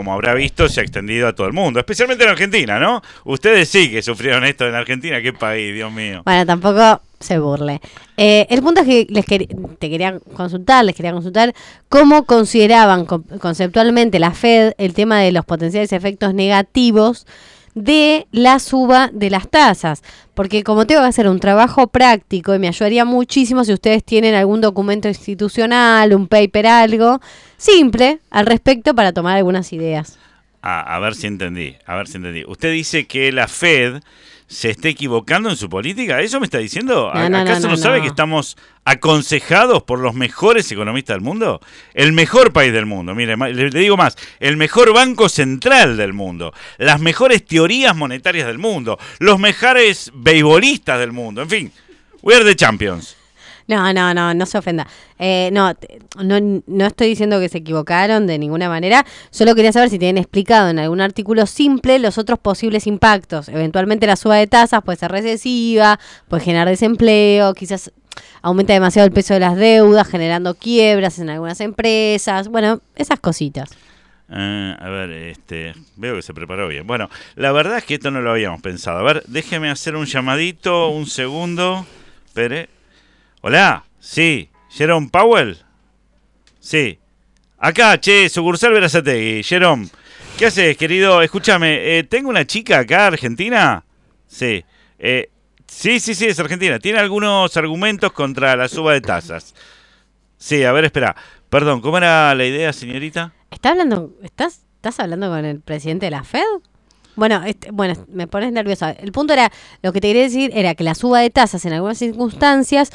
como habrá visto, se ha extendido a todo el mundo, especialmente en Argentina, ¿no? Ustedes sí que sufrieron esto en Argentina, qué país, Dios mío. Bueno, tampoco se burle. Eh, el punto es que les te quería consultar, les quería consultar cómo consideraban conceptualmente la Fed el tema de los potenciales efectos negativos de la suba de las tasas. Porque como tengo que hacer un trabajo práctico y me ayudaría muchísimo si ustedes tienen algún documento institucional, un paper, algo simple al respecto para tomar algunas ideas. a ver si entendí, a ver si entendí. Usted dice que la Fed se esté equivocando en su política? ¿Eso me está diciendo? ¿Acaso no, sabe que estamos aconsejados por los mejores economistas del mundo? El mejor país del mundo, mire, le digo más, el mejor banco central del mundo, las mejores teorías monetarias del mundo, los mejores beisbolistas del mundo, en fin, we are the champions. No, no, no, no se ofenda. Eh, no, no, no estoy diciendo que se equivocaron de ninguna manera. Solo quería saber si tienen explicado en algún artículo simple los otros posibles impactos. Eventualmente la suba de tasas puede ser recesiva, puede generar desempleo, quizás aumenta demasiado el peso de las deudas, generando quiebras en algunas empresas. Bueno, esas cositas. Eh, a ver, este, veo que se preparó bien. Bueno, la verdad es que esto no lo habíamos pensado. A ver, déjeme hacer un llamadito, un segundo. Espere. Hola, sí, Jerome Powell. Sí. Acá, che, sucursal Verazategui, Jerome. ¿Qué haces, querido? Escúchame, eh, tengo una chica acá, argentina. Sí. Eh, sí, sí, sí, es argentina. Tiene algunos argumentos contra la suba de tasas. Sí, a ver, espera. Perdón, ¿cómo era la idea, señorita? ¿Está hablando, estás, estás hablando con el presidente de la Fed? Bueno, este, bueno, me pones nerviosa. El punto era, lo que te quería decir era que la suba de tasas en algunas circunstancias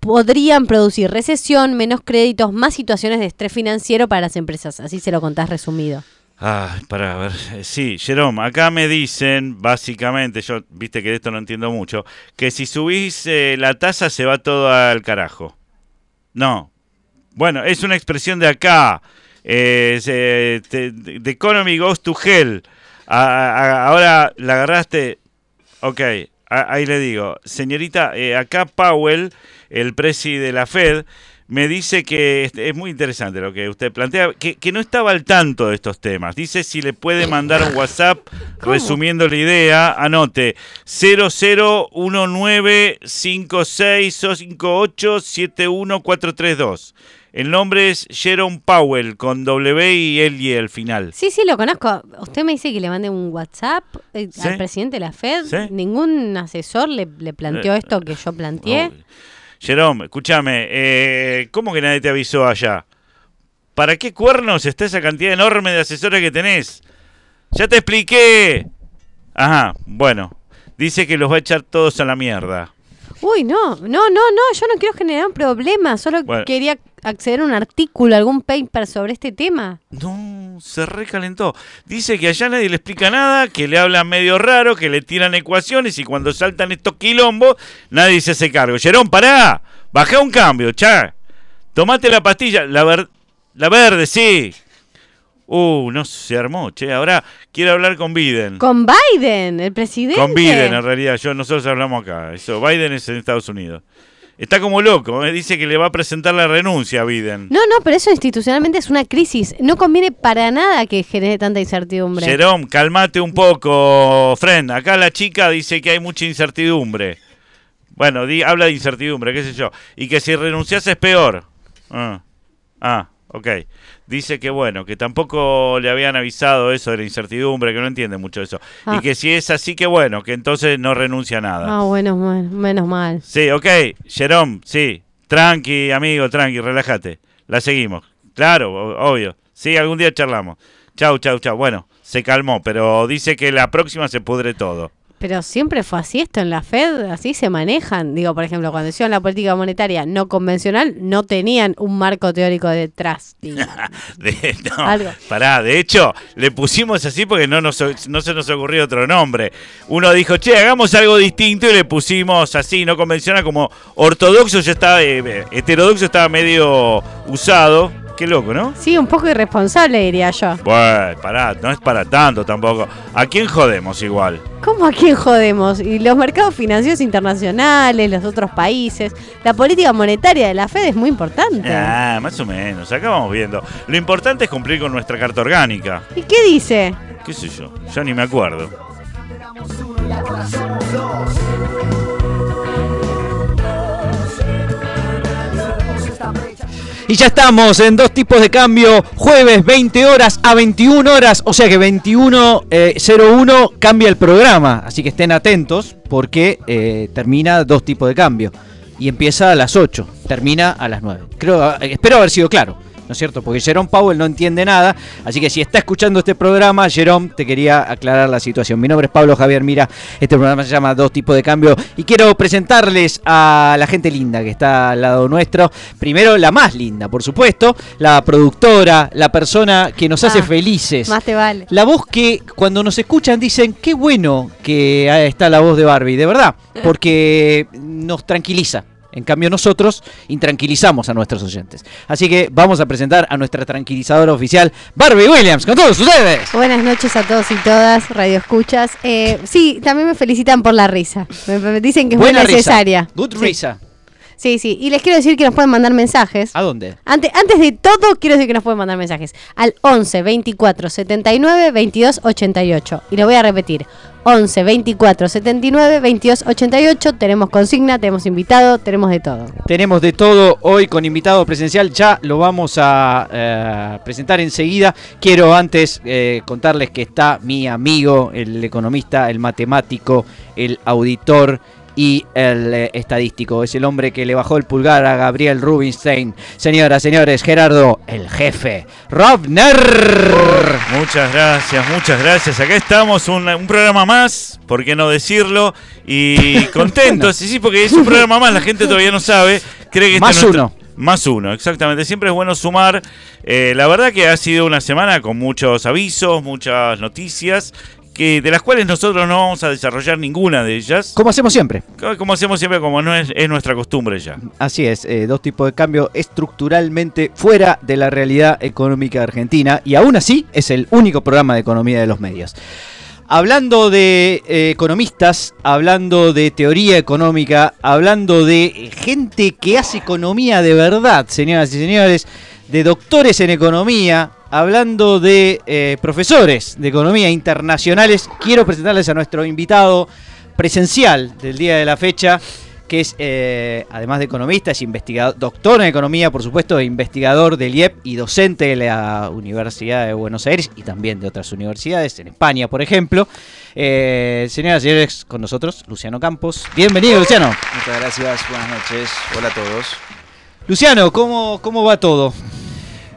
podrían producir recesión, menos créditos, más situaciones de estrés financiero para las empresas. Así se lo contás resumido. Ah, para ver. Eh, sí, Jerome, acá me dicen, básicamente, yo viste que de esto no entiendo mucho, que si subís eh, la tasa se va todo al carajo. No. Bueno, es una expresión de acá. Eh, the, economy goes to hell. ahora la agarraste. Ok, ahí le digo. Señorita, acá Powell el presi de la Fed, me dice que es muy interesante lo que usted plantea, que, no estaba al tanto de estos temas. Dice si le puede mandar un WhatsApp resumiendo la idea, anote 001956587142. El nombre es Jerome Powell con W y L y al final. Sí, sí, lo conozco. Usted me dice que le mande un WhatsApp eh, al presidente de la Fed. ¿Ningún asesor le, planteó eh, esto que yo planteé? Jerome, escúchame, eh, ¿cómo que nadie te avisó allá? ¿Para qué cuernos está esa cantidad enorme de asesores que tenés? Ya te expliqué. Ajá, bueno. Dice que los va a echar todos a la mierda. Uy, no, no, no, no, yo no quiero generar un problema, solo quería acceder a un artículo, algún paper sobre este tema. No, se recalentó. Dice que allá nadie le explica nada, que le hablan medio raro, que le tiran ecuaciones y cuando saltan estos quilombos, nadie se hace cargo. Jerón, pará, baja un cambio, cha. Tomate la pastilla, la, la verde, sí. Uh, no se armó, che. Ahora quiero hablar con Biden. ¿Con Biden, el presidente? Con Biden, en realidad. Yo, nosotros hablamos acá. Eso, Biden es en Estados Unidos. Está como loco, ¿eh? dice que le va a presentar la renuncia a Biden. No, no, pero eso institucionalmente es una crisis. No conviene para nada que genere tanta incertidumbre. Jerome, calmate un poco, friend. Acá la chica dice que hay mucha incertidumbre. Bueno, di, habla de incertidumbre, qué sé yo. Y que si renuncias es peor. Ah, ah ok dice que bueno, que tampoco le habían avisado eso de la incertidumbre, que no entiende mucho eso. Y ah. que si es así, que bueno, que entonces no renuncia a nada. Ah, bueno, menos mal. Sí, ok, Jerome, sí. Tranqui, amigo, tranqui, relájate. La seguimos. Claro, obvio. Sí, algún día charlamos. Chau, chau, chau. Bueno, se calmó, pero dice que la próxima se pudre todo. Pero siempre fue así esto en la Fed, así se manejan. Digo, por ejemplo, cuando hicieron la política monetaria no convencional, no tenían un marco teórico detrás. de, no, pará, de hecho, le pusimos así porque no, nos, no se nos ocurrió otro nombre. Uno dijo, che, hagamos algo distinto y le pusimos así, no convencional, como ortodoxo ya estaba, eh, heterodoxo estaba medio usado Qué loco, ¿no? Sí, un poco irresponsable, diría yo. Bueno, pará, no es para tanto tampoco. ¿A quién jodemos igual? ¿Cómo a quién jodemos? Y los mercados financieros internacionales, los otros países, la política monetaria de la Fed es muy importante. Ah, más o menos, acá vamos viendo. Lo importante es cumplir con nuestra carta orgánica. ¿Y qué dice? ¿Qué sé yo? Ya ni me acuerdo. Y ya estamos en dos tipos de cambio, jueves 20 horas a 21 horas, o sea que 21.01 eh, cambia el programa, así que estén atentos porque eh, termina dos tipos de cambio y empieza a las 8, termina a las 9. Creo, eh, espero haber sido claro. ¿No es cierto? Porque Jerome Powell no entiende nada, así que si está escuchando este programa, Jerome, te quería aclarar la situación. Mi nombre es Pablo Javier Mira, este programa se llama Dos Tipos de Cambio y quiero presentarles a la gente linda que está al lado nuestro. Primero, la más linda, por supuesto, la productora, la persona que nos hace Ah, felices. Más te vale. La voz que cuando nos escuchan dicen, qué bueno que está la voz de Barbie, de verdad, porque nos tranquiliza. En cambio nosotros intranquilizamos a nuestros oyentes. Así que vamos a presentar a nuestra tranquilizadora oficial, Barbie Williams, con todos ustedes. Buenas noches a todos y todas, Radio Escuchas. Eh, sí, también me felicitan por la risa. Me, dicen que es muy Buena necesaria. risa. Good Sí. risa. Sí, sí. Y les quiero decir que nos pueden mandar mensajes. ¿A dónde? Antes, antes de todo, quiero decir que nos pueden mandar mensajes al 11 24 79 22 88. Y lo voy a repetir. 11 24 79 22 88. Tenemos consigna, tenemos invitado, tenemos de todo. Tenemos de todo hoy con invitado presencial, ya lo vamos a eh, presentar enseguida. Quiero antes eh, contarles que está mi amigo, el economista, el matemático, el auditor y el eh, estadístico. Es el hombre que le bajó el pulgar a Gabriel Rubinstein. Señoras, señores, Gerardo, el jefe. Robner. Muchas gracias, muchas gracias. Acá estamos, un, un programa más, ¿por qué no decirlo? Y contentos, sí, sí, porque es un programa más, la gente todavía no sabe. Cree que este Más nuestro- uno. Más uno, exactamente. Siempre es bueno sumar. Eh, la verdad que ha sido una semana con muchos avisos, muchas noticias, que de las cuales nosotros no vamos a desarrollar ninguna de ellas. Como hacemos siempre. Como hacemos siempre, como no es, es nuestra costumbre ya. Así es, eh, dos tipos de cambio estructuralmente fuera de la realidad económica argentina y aún así es el único programa de economía de los medios. Hablando de eh, economistas, hablando de teoría económica, hablando de gente que hace economía de verdad, señoras y señores, de doctores en economía, hablando de eh, profesores de economía internacionales, quiero presentarles a nuestro invitado presencial del día de la fecha, que es, eh, además de economista, es investigador, doctor en economía, por supuesto, e investigador del IEP y docente de la Universidad de Buenos Aires y también de otras universidades, en España, por ejemplo. Eh, señoras y señores, con nosotros, Luciano Campos. Bienvenido, Luciano. Muchas gracias, buenas noches, hola a todos. Luciano, ¿cómo, cómo va todo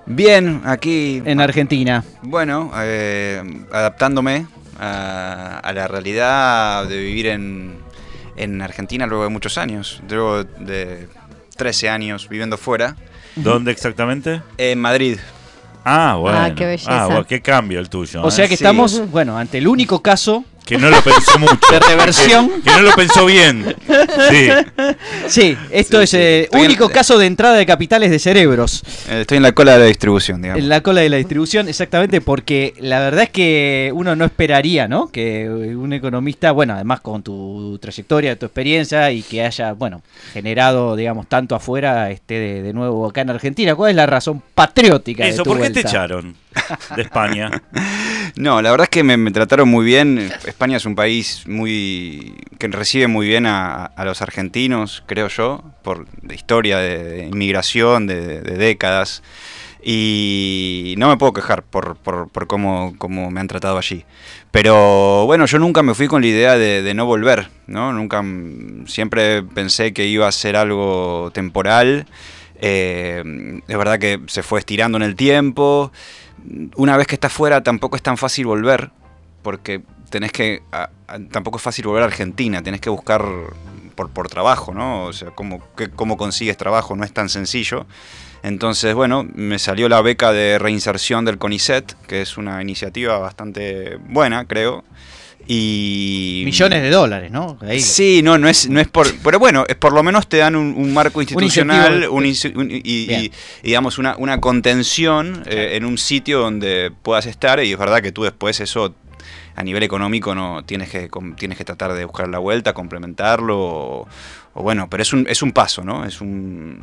Bien, aquí, en Argentina? bueno, eh, adaptándome a, a la realidad de vivir en, en Argentina luego de muchos años, luego de 13 años viviendo fuera, ¿Dónde exactamente? en Madrid. Ah, bueno. Ah, qué belleza. Ah, bueno, qué cambio el tuyo. O ¿eh? sea que sí. estamos, bueno, ante el único caso Que no lo pensó mucho. de reversión. Que, que no lo pensó bien. Sí. Sí, esto Sí, es sí. el en- único caso de entrada de capitales de cerebros. Eh, Estoy en la cola de la distribución, digamos. En la cola de la distribución, exactamente, porque la verdad es que uno no esperaría, ¿no? Que un economista, bueno, además con tu trayectoria, tu experiencia y que haya, bueno, generado, digamos, tanto afuera, esté de, de nuevo acá en Argentina. ¿Cuál es la razón patriótica de Eso, tu ¿por qué te echaron de España? No, la verdad es que me, me trataron muy bien. España es un país muy que recibe muy bien a, los argentinos, creo yo, por historia de, inmigración de, décadas. Y no me puedo quejar por, por, por cómo, cómo me han tratado allí. Pero bueno, yo nunca me fui con la idea de, de no volver, ¿no? Nunca, mm, siempre pensé que iba a ser algo temporal. Eh, es verdad que se fue estirando en el tiempo. Una vez que estás fuera tampoco es tan fácil volver, porque tenés que... a- a- tampoco es fácil volver a Argentina, tenés que buscar por, por trabajo, ¿no? O sea, cómo, qué- cómo consigues trabajo, no es tan sencillo. Entonces, bueno, me salió la beca de reinserción del CONICET, que es una iniciativa bastante buena, creo. Y Millones de dólares, ¿no? Ahí. Sí, no, no es, no es por. Pero bueno, es por lo menos te dan un, un marco institucional un y, y, digamos una, una contención eh, en un sitio donde puedas estar. Y es verdad que tú después eso a nivel económico no tienes que tienes que tratar de buscar la vuelta, complementarlo. O, o bueno, pero es un, es un paso, ¿no? Es un,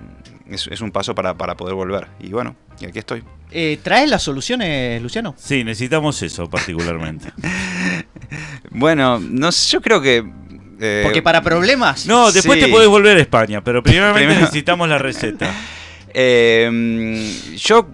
es, es un paso para, para poder volver. Y bueno, y aquí estoy. Eh, ¿Traes las soluciones, Luciano? Sí, necesitamos eso particularmente. Bueno, no sé, yo creo que. eh, Porque para problemas. No, después Sí. te podés volver a España, pero primeramente Primero- necesitamos la receta. Eh, yo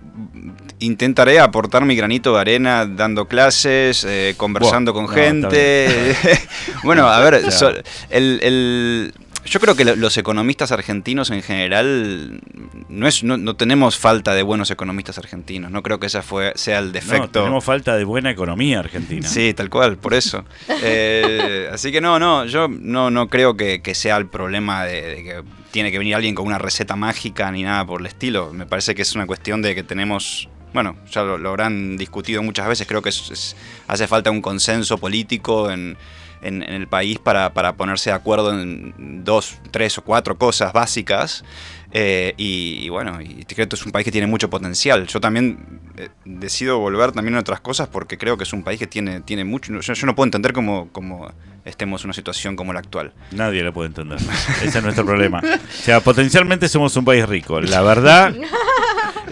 intentaré aportar mi granito de arena dando clases, eh, conversando Buah, con no, gente. bueno, a ver, so- el, el- yo creo que lo- los economistas argentinos en general no es no, no tenemos falta de buenos economistas argentinos. No creo que ese fue sea el No, defecto. tenemos falta de buena economía argentina. Sí, tal cual, por eso. Eh, así que no, no, yo no, no creo que, que sea el problema de, de que tiene que venir alguien con una receta mágica ni nada por el estilo. Me parece que es una cuestión de que tenemos, bueno, ya lo, lo habrán discutido muchas veces, creo que es- es- hace falta un consenso político en, en- en el país para, para ponerse de acuerdo en dos, tres o cuatro cosas básicas. Eh, y, y bueno, y creo que es un país que tiene mucho potencial. Yo también eh, decido volver también a otras cosas porque creo que es un país que tiene, tiene mucho. Yo, yo no puedo entender cómo, cómo estemos en una situación como la actual. Nadie lo puede entender. Ese es nuestro problema. O sea, potencialmente somos un país rico. La verdad,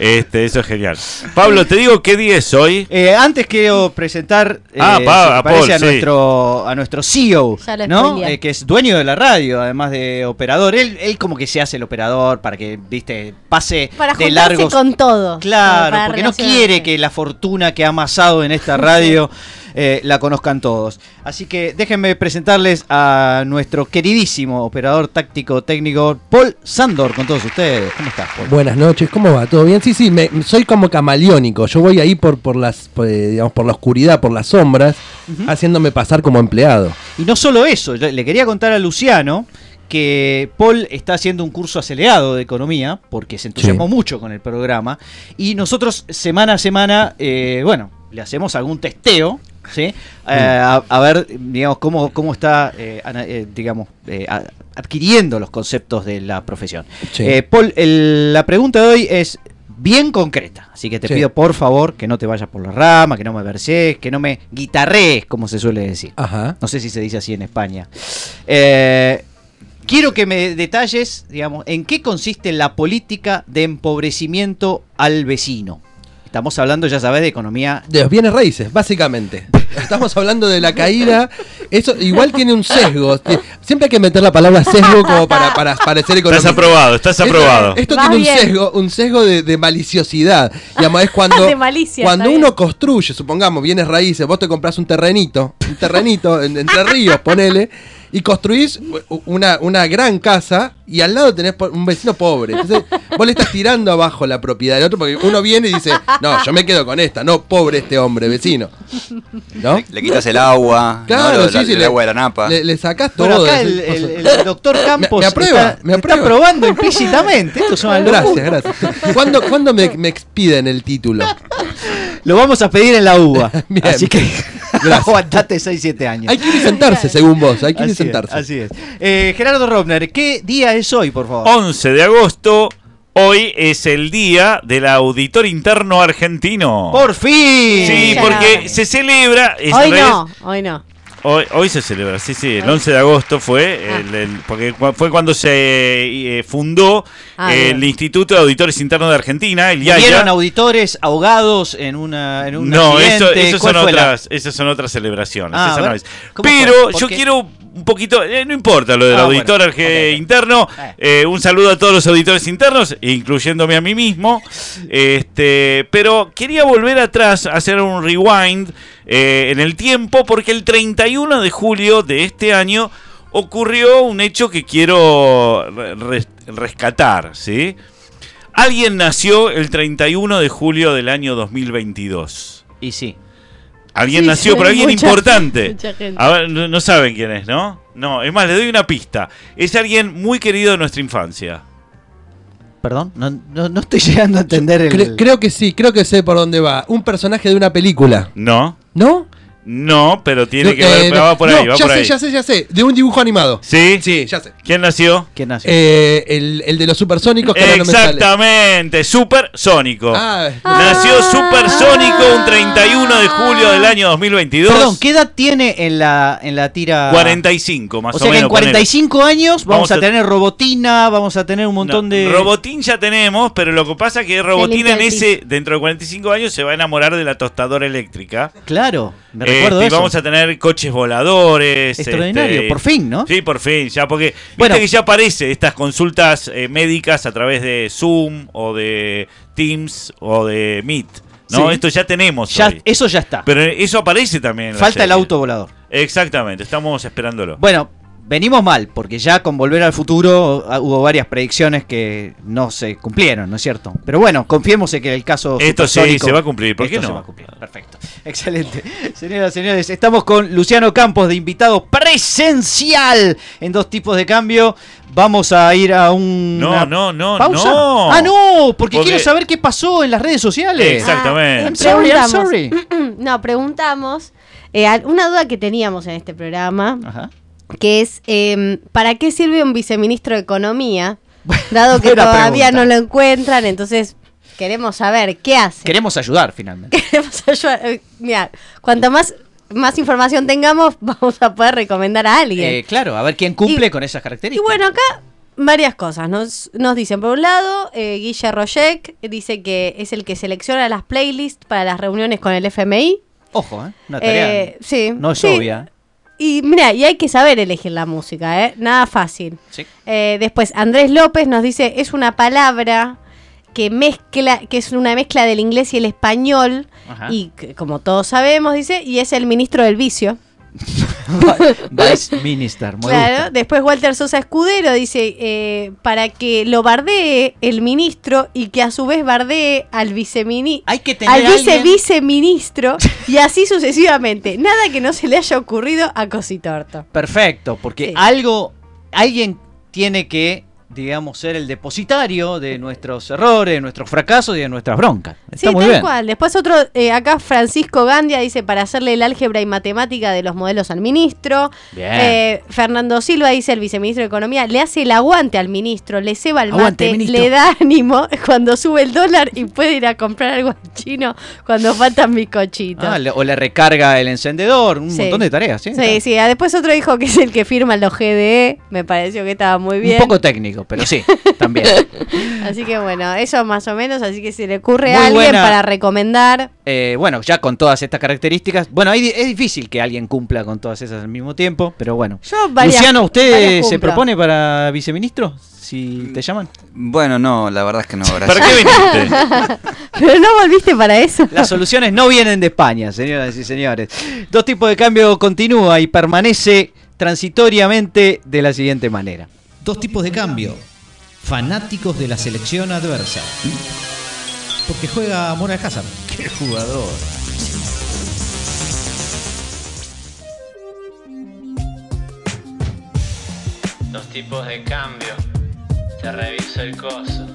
este, eso es genial. Pablo, te digo qué día es hoy. Eh, antes quiero presentar eh, Ah, pa- a parece, Paul, a, sí. nuestro, a nuestro CEO, ¿no? Eh, que es dueño de la radio, además de operador. Él, él como que se hace el operador para que, viste, pase Para de largos. con todos. Claro, porque no quiere que la fortuna que ha amasado en esta radio eh, la conozcan todos. Así que déjenme presentarles a nuestro queridísimo operador táctico técnico, Paul Sandor, con todos ustedes. ¿Cómo estás, Paul? Buenas noches, ¿cómo va? ¿Todo bien? Sí, sí, me- soy como camaleónico. Yo voy ahí por, por las, por, eh, digamos, por la oscuridad, por las sombras, haciéndome pasar como empleado. Y no solo eso, le quería contar a Luciano que Paul está haciendo un curso acelerado de economía, porque se entusiasmó Sí. mucho con el programa, y nosotros semana a semana, eh, bueno, le hacemos algún testeo, ¿sí? Eh, a, a ver, digamos, cómo, cómo está, eh, eh, digamos, eh, adquiriendo los conceptos de la profesión. Sí. Paul, el- la pregunta de hoy es bien concreta, así que te Sí. pido por favor que no te vayas por la rama, que no me verses, que no me guitarrees, como se suele decir. Ajá. No sé si se dice así en España. Quiero que me detalles, digamos, en qué consiste la política de empobrecimiento al vecino. Estamos hablando, ya sabes, de economía. De los bienes raíces, básicamente. Estamos hablando de la caída. Eso igual tiene un sesgo. Siempre hay que meter la palabra sesgo como para, para parecer Estás económico. aprobado, estás aprobado. Esto, tiene un sesgo, un sesgo de, de maliciosidad. Digamos, es cuando, De malicia, cuando uno bien. construye, supongamos, bienes raíces, vos te compras un terrenito, un terrenito en Entre Ríos, ponele, y construís una, una gran casa y al lado tenés un vecino pobre. Entonces, vos le estás tirando abajo la propiedad del otro porque uno viene y dice, no, yo me quedo con esta, no pobre este hombre, vecino. ¿No? Le quitas el agua, Claro, ¿no? Lo- sí, la- sí, el le- agua de la napa. Le, le sacás Bueno, todo. acá el, el- cosas. el doctor Campos me aprueba, está, me está aprueba. aprobando implícitamente. Esto es una. Gracias, gracias. ¿Cuándo, cuándo me, me expiden el título? Lo vamos a pedir en la UBA. Bien. Así que aguantate 6-7 años. Hay que ir y sentarse, según vos, hay que ir y Así es, sentarse. así es. Eh, Gerardo Robner, ¿qué día es hoy, por favor? 11 de agosto, hoy es el día del auditor interno argentino. ¡Por fin! Sí, porque se celebra. es Hoy no, hoy no. Hoy, hoy se celebra, sí, sí, el 11 de agosto fue, Ah. el- el- porque fue cuando se eh, fundó Ah, el bien. Instituto de Auditores Internos de Argentina, el ¿Vieron IAIA. auditores ahogados en, una, en un No, eso, eso ¿Cuál son la- otras, esas son otras celebraciones. Ah, esa a no es. Pero ¿Por yo qué? quiero un poquito, eh, no importa lo del Ah, auditor bueno, arge- ok, ok. interno. Eh. eh, un saludo a todos los auditores internos, incluyéndome a mí mismo. Este, pero quería volver atrás, hacer un rewind eh, en el tiempo, porque el 31 de julio de este año ocurrió un hecho que quiero re- res- rescatar, ¿sí? Alguien nació el 31 de julio del año 2022. Y sí. Alguien Sí, nació, sí, pero alguien mucha- importante. mucha gente. A ver, no, no saben quién es, ¿no? No, es más, le doy una pista. Es alguien muy querido de nuestra infancia. Perdón, no, no, no estoy llegando a entender el... Cre- creo que sí, creo que sé por dónde va. Un personaje de una película. No, ¿No? No, pero tiene No, que ver, eh, va por no, ahí, va ya por sé, ahí. ya sé, ya sé. De un dibujo animado. ¿Sí? Sí, ya sé. ¿Quién nació? ¿Quién nació? Eh, el, el de los supersónicos que ahora no. Exactamente, Supersónico. Ah, Nació Supersónico un 31 de julio del año 2022. Perdón, ¿qué edad tiene en la, en la tira? 45 más O o, sea que menos. en 45 años vamos, Vamos a, a- tener robotina, vamos a tener un montón de... Robotín ya tenemos, pero lo que pasa es que Robotín limpia en ese, dentro de 45 años, se va a enamorar de la tostadora eléctrica. Claro, me recuerdo y eso. vamos a tener coches voladores. Extraordinario, este, por fin, ¿no? Sí, por fin, ya porque viste Bueno. que ya aparece estas consultas eh, médicas a través de Zoom o de Teams o de Meet. ¿no? Sí. Esto ya tenemos. Ya, hoy. eso ya está. Pero eso aparece también. en Falta el auto volador. Exactamente, estamos esperándolo. Bueno, venimos mal, porque ya con Volver al Futuro ah, hubo varias predicciones que no se cumplieron, ¿no es cierto? Pero bueno, confiemos en que el caso Esto sí se va a cumplir, ¿por qué esto se no? va a cumplir. Perfecto. Excelente. Señoras y señores, estamos con Luciano Campos de invitado presencial en dos tipos de cambio. Vamos a ir a un No, no, no, pausa. no. Ah, no, porque, Porque- quiero saber qué pasó en las redes sociales. Exactamente. Ah, I'm sorry, I'm sorry. no, preguntamos eh, una duda que teníamos en este programa, Ajá. Que es em, ¿para qué sirve un viceministro de Economía? Dado que todavía pregunta. no lo encuentran, entonces queremos saber qué hace. Queremos ayudar finalmente. Queremos ayudar. Eh, Mira, cuanto más, más información tengamos, vamos a poder recomendar a alguien. Eh, claro, a ver quién cumple Y- con esas Y características. bueno, acá varias cosas. Nos, nos dicen, por un lado, eh, Guille Royek dice que es el que selecciona las playlists para las reuniones con el FMI. Ojo, ¿eh? Una tarea. Eh, sí, no es sí. obvia. Y mira, y hay que saber elegir la música, ¿eh? Nada fácil. Sí. Eh, después, Andrés López nos dice, es una palabra que mezcla, que es una mezcla del inglés y el español, Ajá. y que, como todos sabemos, dice, y es el ministro del vicio. Vice Minister, muy Claro, después Walter Sosa Escudero dice, eh, para que lo bardee el ministro y que a su vez bardee al viceministro. Hay que tener Al vice alguien- viceministro y así sucesivamente. Nada que no se le haya ocurrido a Cositorto. Perfecto, porque Sí. algo, alguien tiene que, digamos, ser el depositario de nuestros errores, de nuestros fracasos y de nuestras broncas. Está sí, muy tal bien. cual. Después otro, eh, acá Francisco Gandia dice para hacerle el álgebra y matemática de los modelos al ministro. Bien. Eh, Fernando Silva dice el viceministro de Economía, le hace el aguante al ministro, le ceba el Aguante, mate, ministro. le da ánimo cuando sube el dólar y puede ir a comprar algo al chino cuando faltan bizcochitos. Ah, le- o le recarga el encendedor, un Sí. montón de tareas. Sí, Sí, sí, ah, después otro dijo que es el que firma los GDE, me pareció que estaba muy Un bien. poco técnico, pero sí, también. Así que bueno, eso más o menos, así que si le ocurre Muy a alguien buena. para recomendar, Eh, bueno, ya con todas estas características, bueno, es difícil que alguien cumpla con todas esas al mismo tiempo, pero bueno. yo varias- Luciano, ¿usted se propone para viceministro? Si te llaman. Bueno, no, la verdad es que no, ¿Para gracias. qué viniste? Pero no volviste para eso. Las soluciones no vienen de España, señoras y señores. Dos tipos de cambio continúa y permanece transitoriamente de la siguiente manera. Dos tipos de cambio. Fanáticos de la selección adversa. Porque juega Moral Hazard. ¡Qué jugador! Dos tipos de cambio. Te reviso el coso.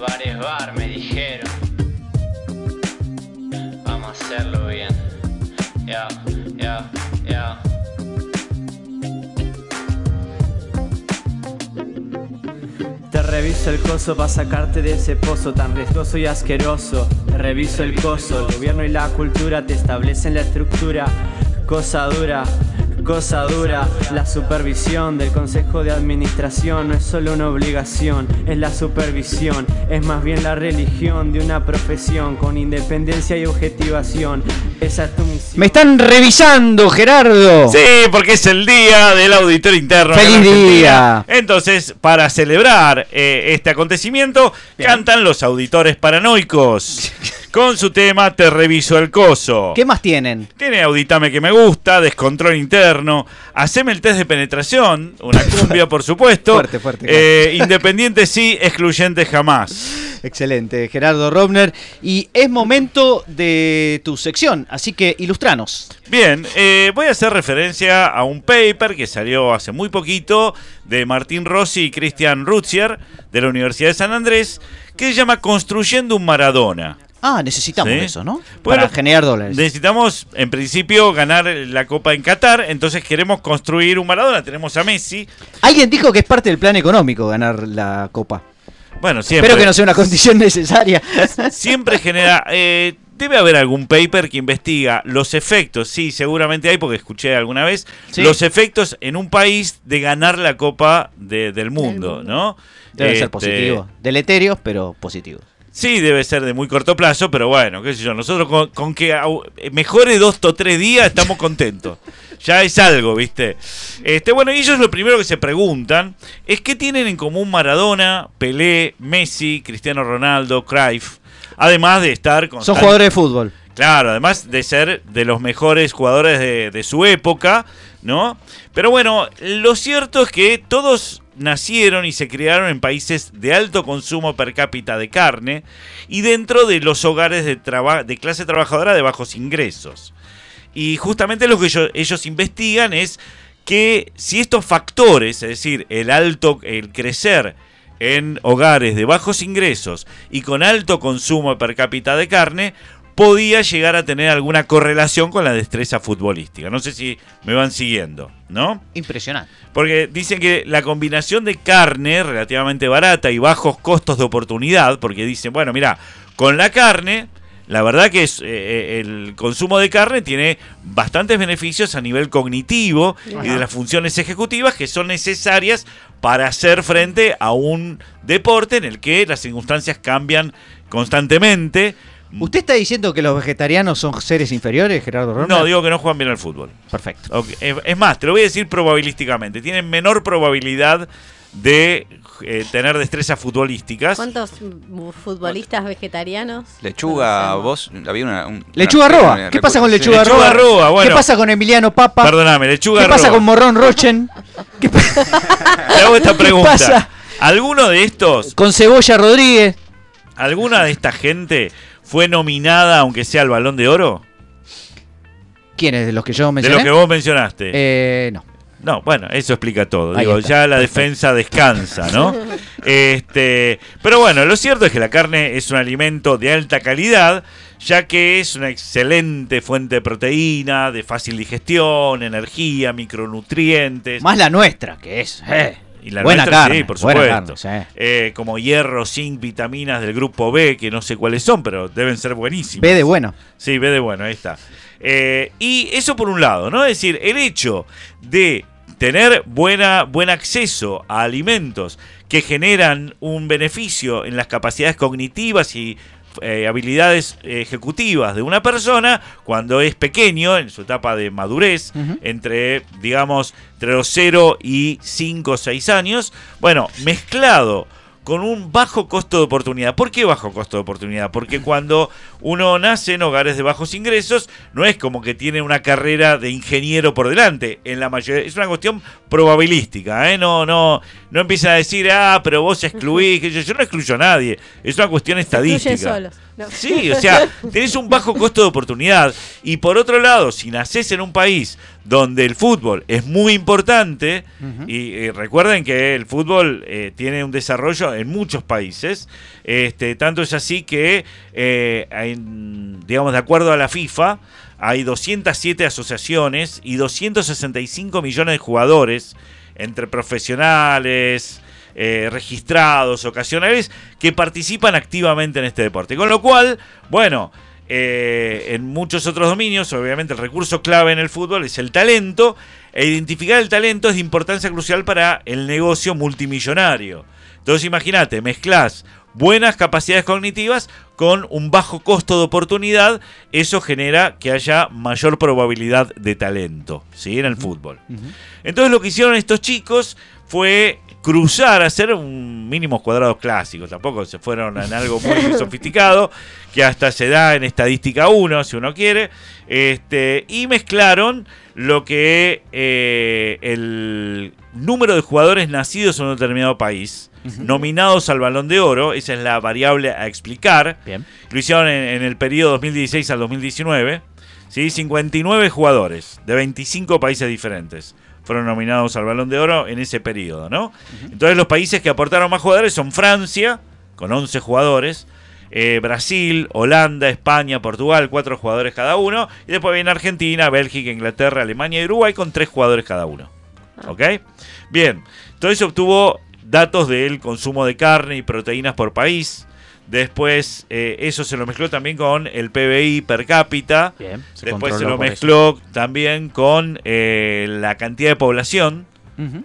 Bares bar me dijeron. Vamos a hacerlo bien. Ya, ya, ya. Reviso el coso para sacarte de ese pozo tan riesgoso y asqueroso. Reviso el coso, el gobierno y la cultura te establecen la estructura. Cosa dura, cosa dura. La supervisión del consejo de administración no es solo una obligación, es la supervisión. Es más bien la religión de una profesión con independencia y objetivación. Esa es tu misión. Me están revisando, Gerardo. Sí, porque es el día del auditor interno. ¡Feliz día! Entonces, para celebrar eh, este acontecimiento, cantan los auditores paranoicos. con su tema Te reviso el coso. ¿Qué más tienen? Tiene Auditame que me gusta, Descontrol interno, Haceme el test de penetración, una cumbia por supuesto. Fuerte, fuerte, Eh, independiente sí, excluyente jamás. Excelente, Gerardo Robner. Y es momento de tu sección, así que ilustranos. Bien, eh, voy a hacer referencia a un paper que salió hace muy poquito de Martín Rossi y Christian Rutzier de la Universidad de San Andrés, que se llama Construyendo un Maradona. Ah, necesitamos Sí. eso, ¿no? Bueno, Para generar dólares. Necesitamos, en principio, ganar la Copa en Qatar, entonces queremos construir un Maradona. Tenemos a Messi. Alguien dijo que es parte del plan económico ganar la copa. Bueno, siempre. Espero que no sea una condición necesaria. siempre genera. eh, debe haber algún paper que investiga los efectos, sí, seguramente hay, porque escuché alguna vez, Sí. los efectos en un país de ganar la Copa de- del mundo, ¿no? Debe ser Este, positivo. Deleterios, pero positivo. Sí, debe ser de muy corto plazo, pero bueno, qué sé yo, nosotros con, con que au- mejore dos o tres días estamos contentos. Ya es algo, ¿viste? Este, bueno, y ellos lo primero que se preguntan es qué tienen en común Maradona, Pelé, Messi, Cristiano Ronaldo, Cruyff, además de estar Son constan- jugadores de fútbol. Claro, además de ser de los mejores jugadores de, de su época, ¿no? Pero bueno, lo cierto es que todos nacieron y se criaron en países de alto consumo per cápita de carne y dentro de los hogares de, clase trabajadora de bajos ingresos. Y justamente lo que ellos, ellos investigan es que si estos factores, es decir, el alto, el crecer en hogares de bajos ingresos y con alto consumo per cápita de carne, podía llegar a tener alguna correlación con la destreza futbolística. No sé si me van siguiendo, ¿no? Impresionante. Porque dicen que la combinación de carne relativamente barata y bajos costos de oportunidad, porque dicen, bueno, mira, con la carne, la verdad que es, eh, el consumo de carne tiene bastantes beneficios a nivel cognitivo y de las funciones ejecutivas que son necesarias para hacer frente a un deporte en el que las circunstancias cambian constantemente. ¿Usted está diciendo que los vegetarianos son seres inferiores, Gerardo Ronda? No, digo que no juegan bien al fútbol. Perfecto. Ok, Es más, te lo voy a decir probabilísticamente. Tienen menor probabilidad de eh, tener destrezas futbolísticas. ¿Cuántos mm, futbolistas vegetarianos? Lechuga, vos, había una... un- Lechuga una- Roa. una- ¿Qué pasa con sí. Lechuga, Lechuga Roa, bueno. ¿Qué pasa con Emiliano Papa? Perdóname, Lechuga ¿Qué pasa con Morrón Rochen? Te hago esta ¿Qué pregunta. pasa? ¿Alguno de estos, Con Cebolla Rodríguez. alguna de esta gente fue nominada, aunque sea al Balón de Oro? ¿Quiénes? ¿De los que yo De mencioné? los que vos mencionaste. Eh, no. No, bueno, eso explica todo. Digo, ya la defensa descansa, ¿no? Este, pero bueno, lo cierto es que la carne es un alimento de alta calidad, ya que es una excelente fuente de proteína, de fácil digestión, energía, micronutrientes. Más la nuestra, que es. eh, Y la buena nuestra, carne. sí, por buena supuesto. carne, sí. Eh, como hierro, zinc, vitaminas del grupo B, que no sé cuáles son, pero deben ser buenísimas. Ve de bueno. Sí, ve de bueno, ahí está. Eh, y eso por un lado, ¿no? Es decir, el hecho de tener buena, buen acceso a alimentos que generan un beneficio en las capacidades cognitivas y eh, habilidades ejecutivas de una persona cuando es pequeño, en su etapa de madurez, entre, digamos, entre los 0 y 5 o 6 años, bueno, mezclado con un bajo costo de oportunidad. ¿Por qué bajo costo de oportunidad? Porque cuando uno nace en hogares de bajos ingresos, no es como que tiene una carrera de ingeniero por delante. En la mayoría es una cuestión probabilística, ¿eh? No, no, no empiezan a decir, ah, pero vos excluís, yo, yo no excluyo a nadie. Es una cuestión estadística. Solos. No. Sí, o sea, tenés un bajo costo de oportunidad. Y por otro lado, si nacés en un país donde el fútbol es muy importante, y, eh, recuerden que el fútbol eh, tiene un desarrollo en muchos países, este, tanto es así que, eh, en- digamos, de acuerdo a la FIFA, hay 207 asociaciones y 265 millones de jugadores entre profesionales, eh, registrados, ocasionales, que participan activamente en este deporte. Con lo cual, bueno, eh, en muchos otros dominios, obviamente el recurso clave en el fútbol es el talento, e identificar el talento es de importancia crucial para el negocio multimillonario. Entonces imagínate, mezclas buenas capacidades cognitivas con un bajo costo de oportunidad, eso genera que haya mayor probabilidad de talento, ¿sí? En el fútbol. Entonces lo que hicieron estos chicos fue cruzar, hacer un mínimos cuadrados clásicos. Tampoco se fueron en algo muy sofisticado, que hasta se da en estadística 1, si uno quiere. Este, y mezclaron lo que eh, el número de jugadores nacidos en un determinado país, nominados al balón de oro, esa es la variable a explicar. Bien. Lo hicieron en, en el periodo 2016 al 2019. ¿sí? 59 jugadores de 25 países diferentes fueron nominados al balón de oro en ese periodo. ¿no? Entonces los países que aportaron más jugadores son Francia, con 11 jugadores. eh, Brasil, Holanda, España, Portugal, cuatro jugadores cada uno. Y después viene Argentina, Bélgica, Inglaterra, Alemania y Uruguay con tres jugadores cada uno. ¿Ok? Bien, entonces obtuvo datos del consumo de carne y proteínas por país. Después eh, eso se lo mezcló también con el PBI per cápita. Bien, se Después se lo eso. mezcló también con eh, la cantidad de población.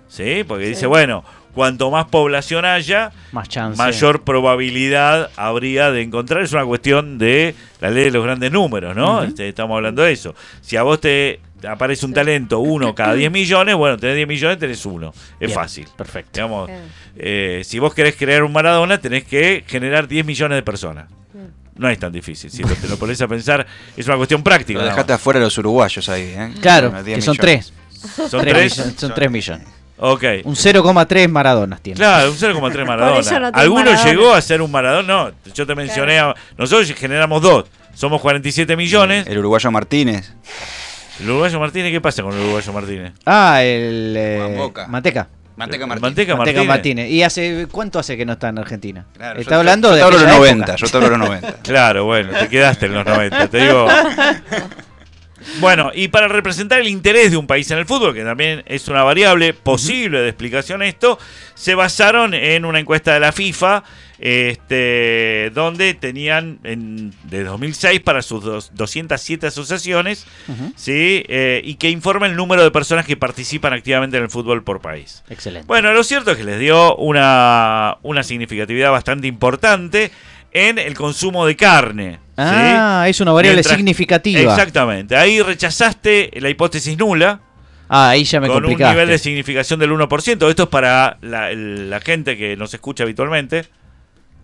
¿Sí? Porque dice, bueno, cuanto más población haya, Más chance. mayor probabilidad habría de encontrar. Es una cuestión de la ley de los grandes números, ¿no? Este, estamos hablando de eso. Si a vos te aparece un talento, uno cada 10 millones, bueno, tenés 10 millones, tenés uno. Es Bien, fácil. Perfecto. Digamos, Claro. eh, si vos querés crear un Maradona, tenés que generar 10 millones de personas. No es tan difícil. Si lo- te lo pones a pensar, es una cuestión práctica. Lo dejaste afuera los uruguayos ahí, ¿eh? Claro, Unos 10 que son tres. Son Tres tres. millones- son tres millones. Ok. Un 0,3 Maradonas tiene. Claro, un 0,3 Maradona. no ¿Alguno Maradona. llegó a ser un Maradona? No, yo te mencioné. a- nosotros generamos dos. Somos 47 millones. El uruguayo Martínez. ¿El uruguayo Martínez? ¿Qué pasa con el uruguayo Martínez? Ah, el. eh. Manteca. Manteca El Martínez. Manteca Manteca Martínez. Martínez. ¿Y hace cuánto hace que no está en Argentina? Claro, está yo- hablando yo de te hablo de los aquella 90, época. yo te hablo de los 90. Claro, bueno, te quedaste en los 90, te digo. Bueno, y para representar el interés de un país en el fútbol, que también es una variable posible de explicación esto, se basaron en una encuesta de la FIFA, este, donde tenían en, de 2006 para sus dos- 207 asociaciones. ¿sí? Eh, y que informa el número de personas que participan activamente en el fútbol por país. Excelente. Bueno, lo cierto es que les dio una, una significatividad bastante importante en el consumo de carne. ¿sí? ah, es una variable Mientras- significativa. Exactamente. Ahí rechazaste la hipótesis nula Ah, ahí ya me con un nivel de significación del 1%. Esto es para la, gente que nos escucha habitualmente.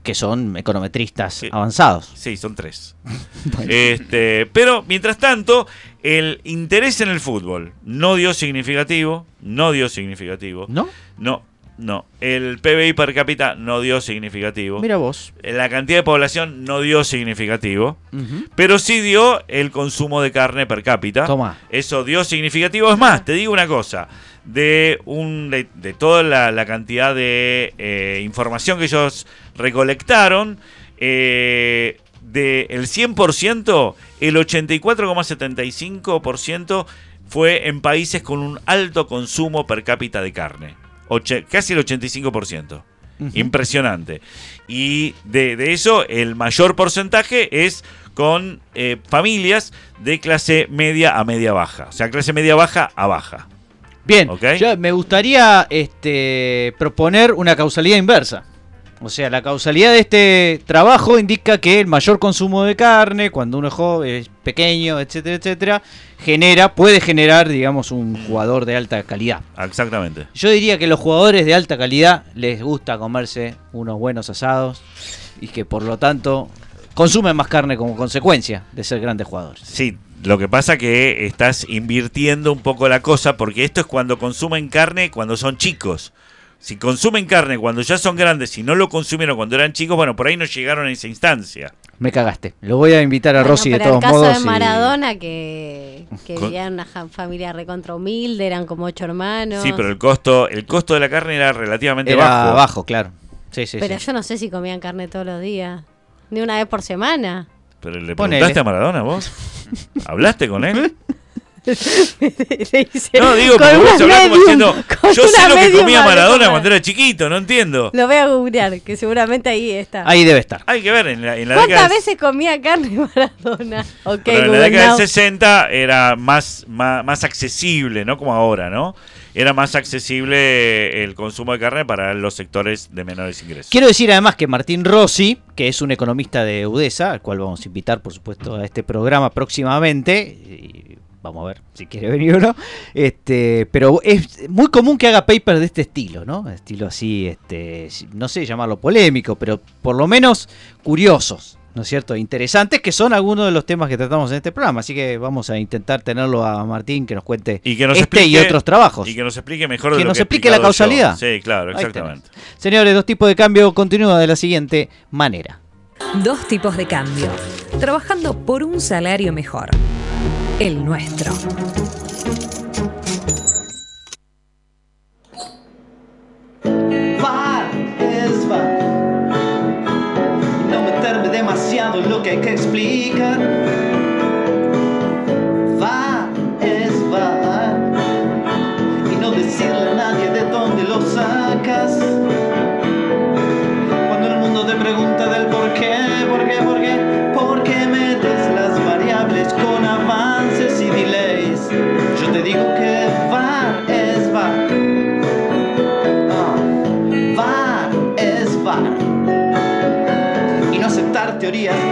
Que son econometristas avanzados. Sí, son tres. este, pero, mientras tanto, el interés en el fútbol no dio significativo. No dio significativo. ¿No? No, no. El PBI per cápita no dio significativo. Mira vos. La cantidad de población no dio significativo. Pero sí dio el consumo de carne per cápita. Toma. Eso dio significativo. Es más, te digo una cosa. De, un, de, de toda la, la cantidad de eh, información que ellos recolectaron, eh, del 100%, el 84,75% fue en países con un alto consumo per cápita de carne. Casi el 85%. Impresionante. Y de, de eso, el mayor porcentaje es con eh, familias de clase media a media baja. O sea, clase media baja a baja. Bien, yo me gustaría este, proponer una causalidad inversa. O sea, la causalidad de este trabajo indica que el mayor consumo de carne, cuando uno es joven, es pequeño, etcétera, etcétera, genera, puede generar, digamos, un jugador de alta calidad. Exactamente. Yo diría que los jugadores de alta calidad les gusta comerse unos buenos asados y que por lo tanto consumen más carne como consecuencia de ser grandes jugadores. Sí, lo que pasa que estás invirtiendo un poco la cosa porque esto es cuando consumen carne cuando son chicos. Si consumen carne cuando ya son grandes y no lo consumieron cuando eran chicos, bueno, por ahí no llegaron a esa instancia. Me cagaste. Lo voy a invitar a Bueno, Rosy de todos el caso modos. de y- Maradona, que, que Con- vivía en una familia recontra humilde, eran como ocho hermanos. Sí, pero el costo, el costo de la carne era relativamente Era bajo. bajo, claro. Sí, sí, Pero sí. yo no sé si comían carne todos los días. Ni una vez por semana. Pero le Ponele. preguntaste a Maradona vos. ¿Hablaste con él? Le hice- No, digo, con porque vos hablás como medium, diciendo, yo sé lo que medium comía Maradona cuando era chiquito, no entiendo. Lo voy a googlear, que seguramente ahí está. Ahí debe estar. Hay que ver, en la, en la ¿Cuántas década, veces comía carne Maradona? Ok, pero en la década del 60 era más, más, más accesible, no como ahora, ¿no? Era más accesible el consumo de carne para los sectores de menores ingresos. Quiero decir además que Martín Rossi, que es un economista de UDESA, al cual vamos a invitar, por supuesto, a este programa próximamente, y Vamos a ver si quiere venir o no. Este, pero es muy común que haga papers de este estilo, ¿no? Estilo así, este, no sé llamarlo polémico, pero por lo menos curiosos, ¿no es cierto? Interesantes, que son algunos de los temas que tratamos en este programa. Así que vamos a intentar tenerlo a Martín que nos cuente Y que nos este y explique- otros trabajos. Y que nos explique mejor de Que lo nos he explique la yo. causalidad. Sí, claro, exactamente. Señores, dos tipos de cambio continúa de la siguiente manera. Dos tipos de cambio. Trabajando por un salario mejor. El nuestro. Demasiado lo que hay que explicar.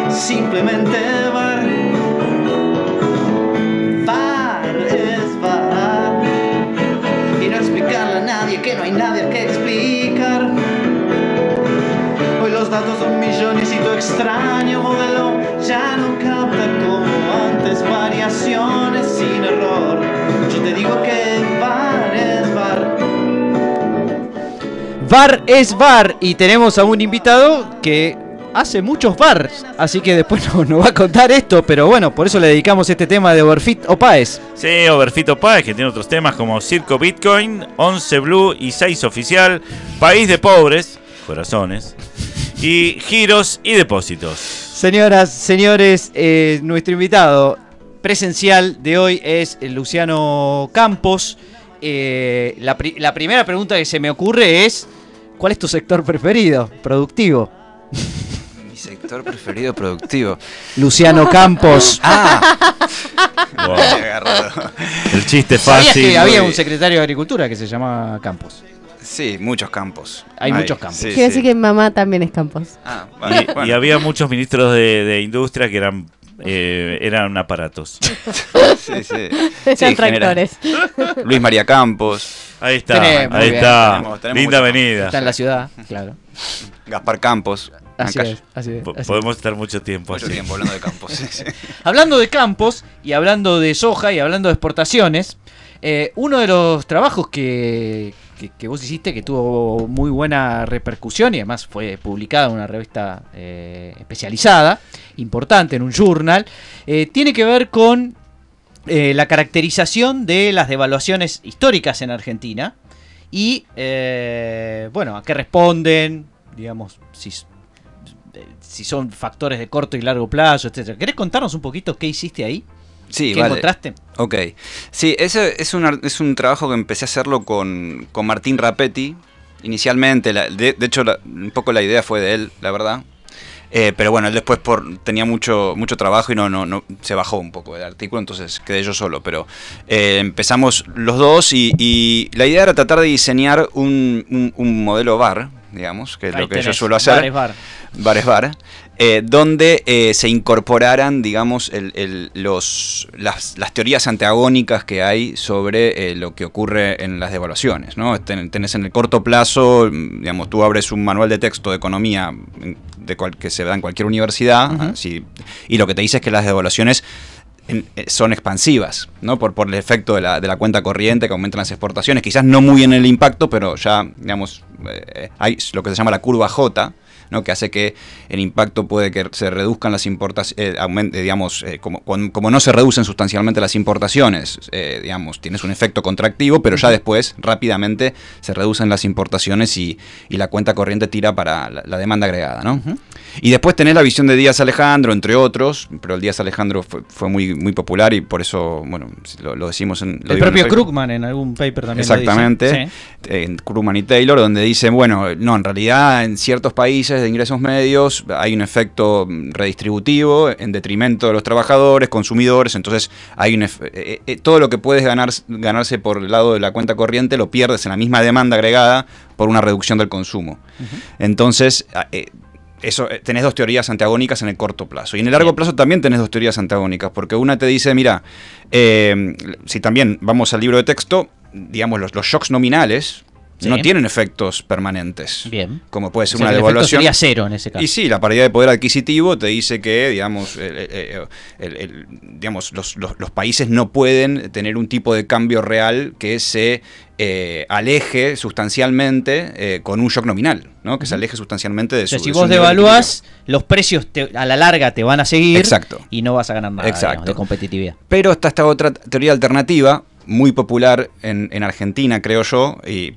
Simplemente VAR. VAR es VAR. Y no explicarle a nadie que no hay nadie que explicar. Hoy los datos son millones y tu extraño modelo ya no capta como antes variaciones sin error. Yo te digo que VAR es VAR. VAR es VAR y tenemos a un invitado que hace muchos VARs, así que después nos, nos va a contar esto, pero bueno, por eso le dedicamos este tema de Overfit o Paes. Sí, Overfito Paz, que tiene otros temas como Circo Bitcoin, 11 Blue y 6 Oficial, País de Pobres, Corazones, y Giros y Depósitos. Señoras, señores, eh, nuestro invitado presencial de hoy es Luciano Campos. Eh, la, pri- la primera pregunta que se me ocurre es, ¿cuál es tu sector preferido, productivo? Sector preferido productivo. Luciano Campos. Ah, Wow. El chiste ¿Sabías fácil. que había un secretario de Agricultura que se llama Campos? Sí, muchos campos. Hay muchos campos. sí, Quiero sí. decir que mamá también es Campos. Ah, Y, bueno, y había muchos ministros de, de industria que eran eh, eran aparatos. Sí, sí. Eran Sí, tractores. Luis María Campos, Ahí está, Tenemos, ahí bien, está. tenemos- tenemos Linda avenida. Está en la ciudad, claro. Gaspar Campos. Así Acá- es, así es, Po- así es. Podemos estar mucho tiempo Mucho así. tiempo hablando de campos. sí, sí. Hablando de campos y hablando de soja y hablando de exportaciones, eh, uno de los trabajos que, que- que vos hiciste que tuvo muy buena repercusión y además fue publicado en una revista eh, especializada, importante, en un journal, eh, tiene que ver con eh, la caracterización de las devaluaciones históricas en Argentina y, eh, bueno, a qué responden, digamos, si, si son factores de corto y largo plazo, etcétera. ¿Querés contarnos un poquito qué hiciste ahí? Sí, ¿Qué vale. encontraste? Ok. Sí, ese es un, es un trabajo que empecé a hacerlo con, con Martín Rapetti. Inicialmente, la- de, de hecho, la- un poco la idea fue de él, la verdad. Eh, pero bueno, él después por, tenía mucho, mucho trabajo y no, no, no se bajó un poco el artículo, entonces quedé yo solo. Pero eh, empezamos los dos y, y la idea era tratar de diseñar un, un- un modelo bar, digamos, que es Ahí lo que yo suelo hacer. bares, bar. Bares Bar, eh, donde eh, se incorporaran, digamos, el- el- los, las, las teorías antagónicas que hay sobre eh, lo que ocurre en las devaluaciones. ¿no? Ten- tenés en el corto plazo, mm, digamos, tú abres un manual de texto de economía mm, de cual- que se da en cualquier universidad así, y lo que te dice es que las devaluaciones en- eh, son expansivas, ¿no? Por, por el efecto de la, de la cuenta corriente que aumentan las exportaciones. Quizás no muy en el impacto, pero ya, digamos, eh, hay lo que se llama la curva J, ¿no? que hace que el impacto puede que se reduzcan las importaciones, digamos, eh, como, no se reducen sustancialmente las importaciones, eh, digamos, tienes un efecto contractivo, pero ya después rápidamente se reducen las importaciones y, y la cuenta corriente tira para la, la demanda agregada, ¿no? Y después tenés la visión de Díaz Alejandro, entre otros, pero el Díaz Alejandro fue, fue muy, muy popular y por eso, bueno, lo, lo decimos en... lo El en propio. Krugman en algún paper también. lo dice. Exactamente, en Krugman y Taylor, donde dice, bueno, no, en realidad en ciertos países de ingresos medios hay un efecto mm, redistributivo en detrimento de los trabajadores, consumidores, entonces hay un ef- eh, eh, todo lo que puedes ganar, ganarse por el lado de la cuenta corriente lo pierdes en la misma demanda agregada por una reducción del consumo. Entonces, eh, eso, eh, tenés dos teorías antagónicas en el corto plazo. Y en el largo plazo también tenés dos teorías antagónicas, porque una te dice, mira, eh, si también vamos al libro de texto, digamos, los, los shocks nominales Sí. no tienen efectos permanentes. Bien. Como puede ser O sea, una el devaluación. sería cero en ese caso. Y sí, la paridad de poder adquisitivo te dice que, digamos, el- el- digamos los, los- los países no pueden tener un tipo de cambio real que se eh, aleje sustancialmente eh, con un shock nominal, ¿no? Que se aleje sustancialmente de O sea, su si de vos nivel de devaluás, los precios te- a la larga te van a seguir Exacto. y no vas a ganar nada Exacto. digamos, de competitividad. Pero está esta otra teoría alternativa, muy popular en, en Argentina, creo yo, y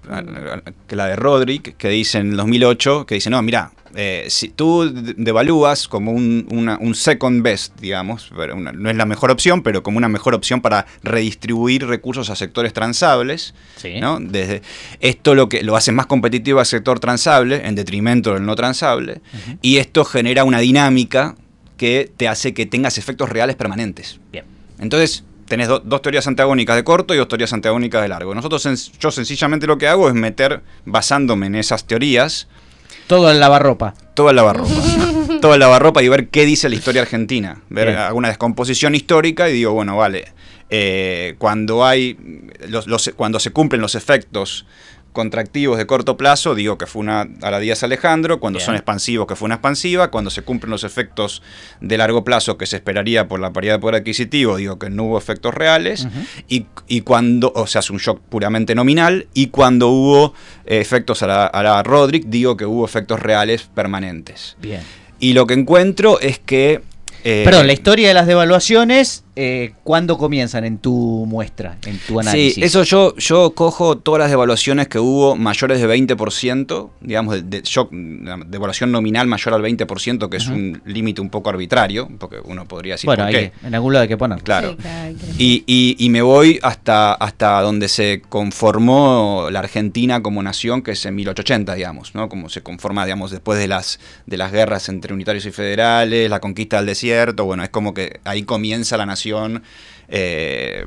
que la de Roderick, que dice en el 2008, que dice, no, mira, eh, si tú de- devalúas como un, una- un second best, digamos, pero una- no es la mejor opción, pero como una mejor opción para redistribuir recursos a sectores transables, Sí. ¿no? Desde, esto lo que lo hace más competitivo al sector transable, en detrimento del no transable, y esto genera una dinámica que te hace que tengas efectos reales permanentes. Bien. Entonces, tenés do- dos teorías antagónicas de corto y dos teorías antagónicas de largo. Nosotros, sen- yo sencillamente lo que hago es meter, basándome en esas teorías, Todo en lavarropa. todo el lavarropa. todo el lavarropa y ver qué dice la historia argentina. Ver Bien. alguna descomposición histórica y digo, bueno, vale, eh, cuando hay los, los- cuando se cumplen los efectos contractivos de corto plazo, digo que fue una a la Díaz Alejandro, cuando Bien. son expansivos que fue una expansiva, cuando se cumplen los efectos de largo plazo que se esperaría por la paridad de poder adquisitivo, digo que no hubo efectos reales, y, y cuando, o sea, es un shock puramente nominal, y cuando hubo eh, efectos a la, a la Roderick, digo que hubo efectos reales permanentes. Bien. Y lo que encuentro es que... eh, Perdón, la historia de las devaluaciones, eh, ¿cuándo comienzan en tu muestra, en tu análisis? Sí, eso yo, yo cojo todas las devaluaciones que hubo mayores de 20%, digamos, de, de shock, la devaluación nominal mayor al 20%, que es un límite un poco arbitrario, porque uno podría decir bueno, por hay qué. que- en algún lado hay que ponerlo. Claro. Sí, claro, claro. Y, y- y me voy hasta, hasta donde se conformó la Argentina como nación, que es en 1880, digamos, ¿no? Como se conforma, digamos, después de las, de las guerras entre unitarios y federales, la conquista del desierto, bueno, es como que ahí comienza la nación. Eh,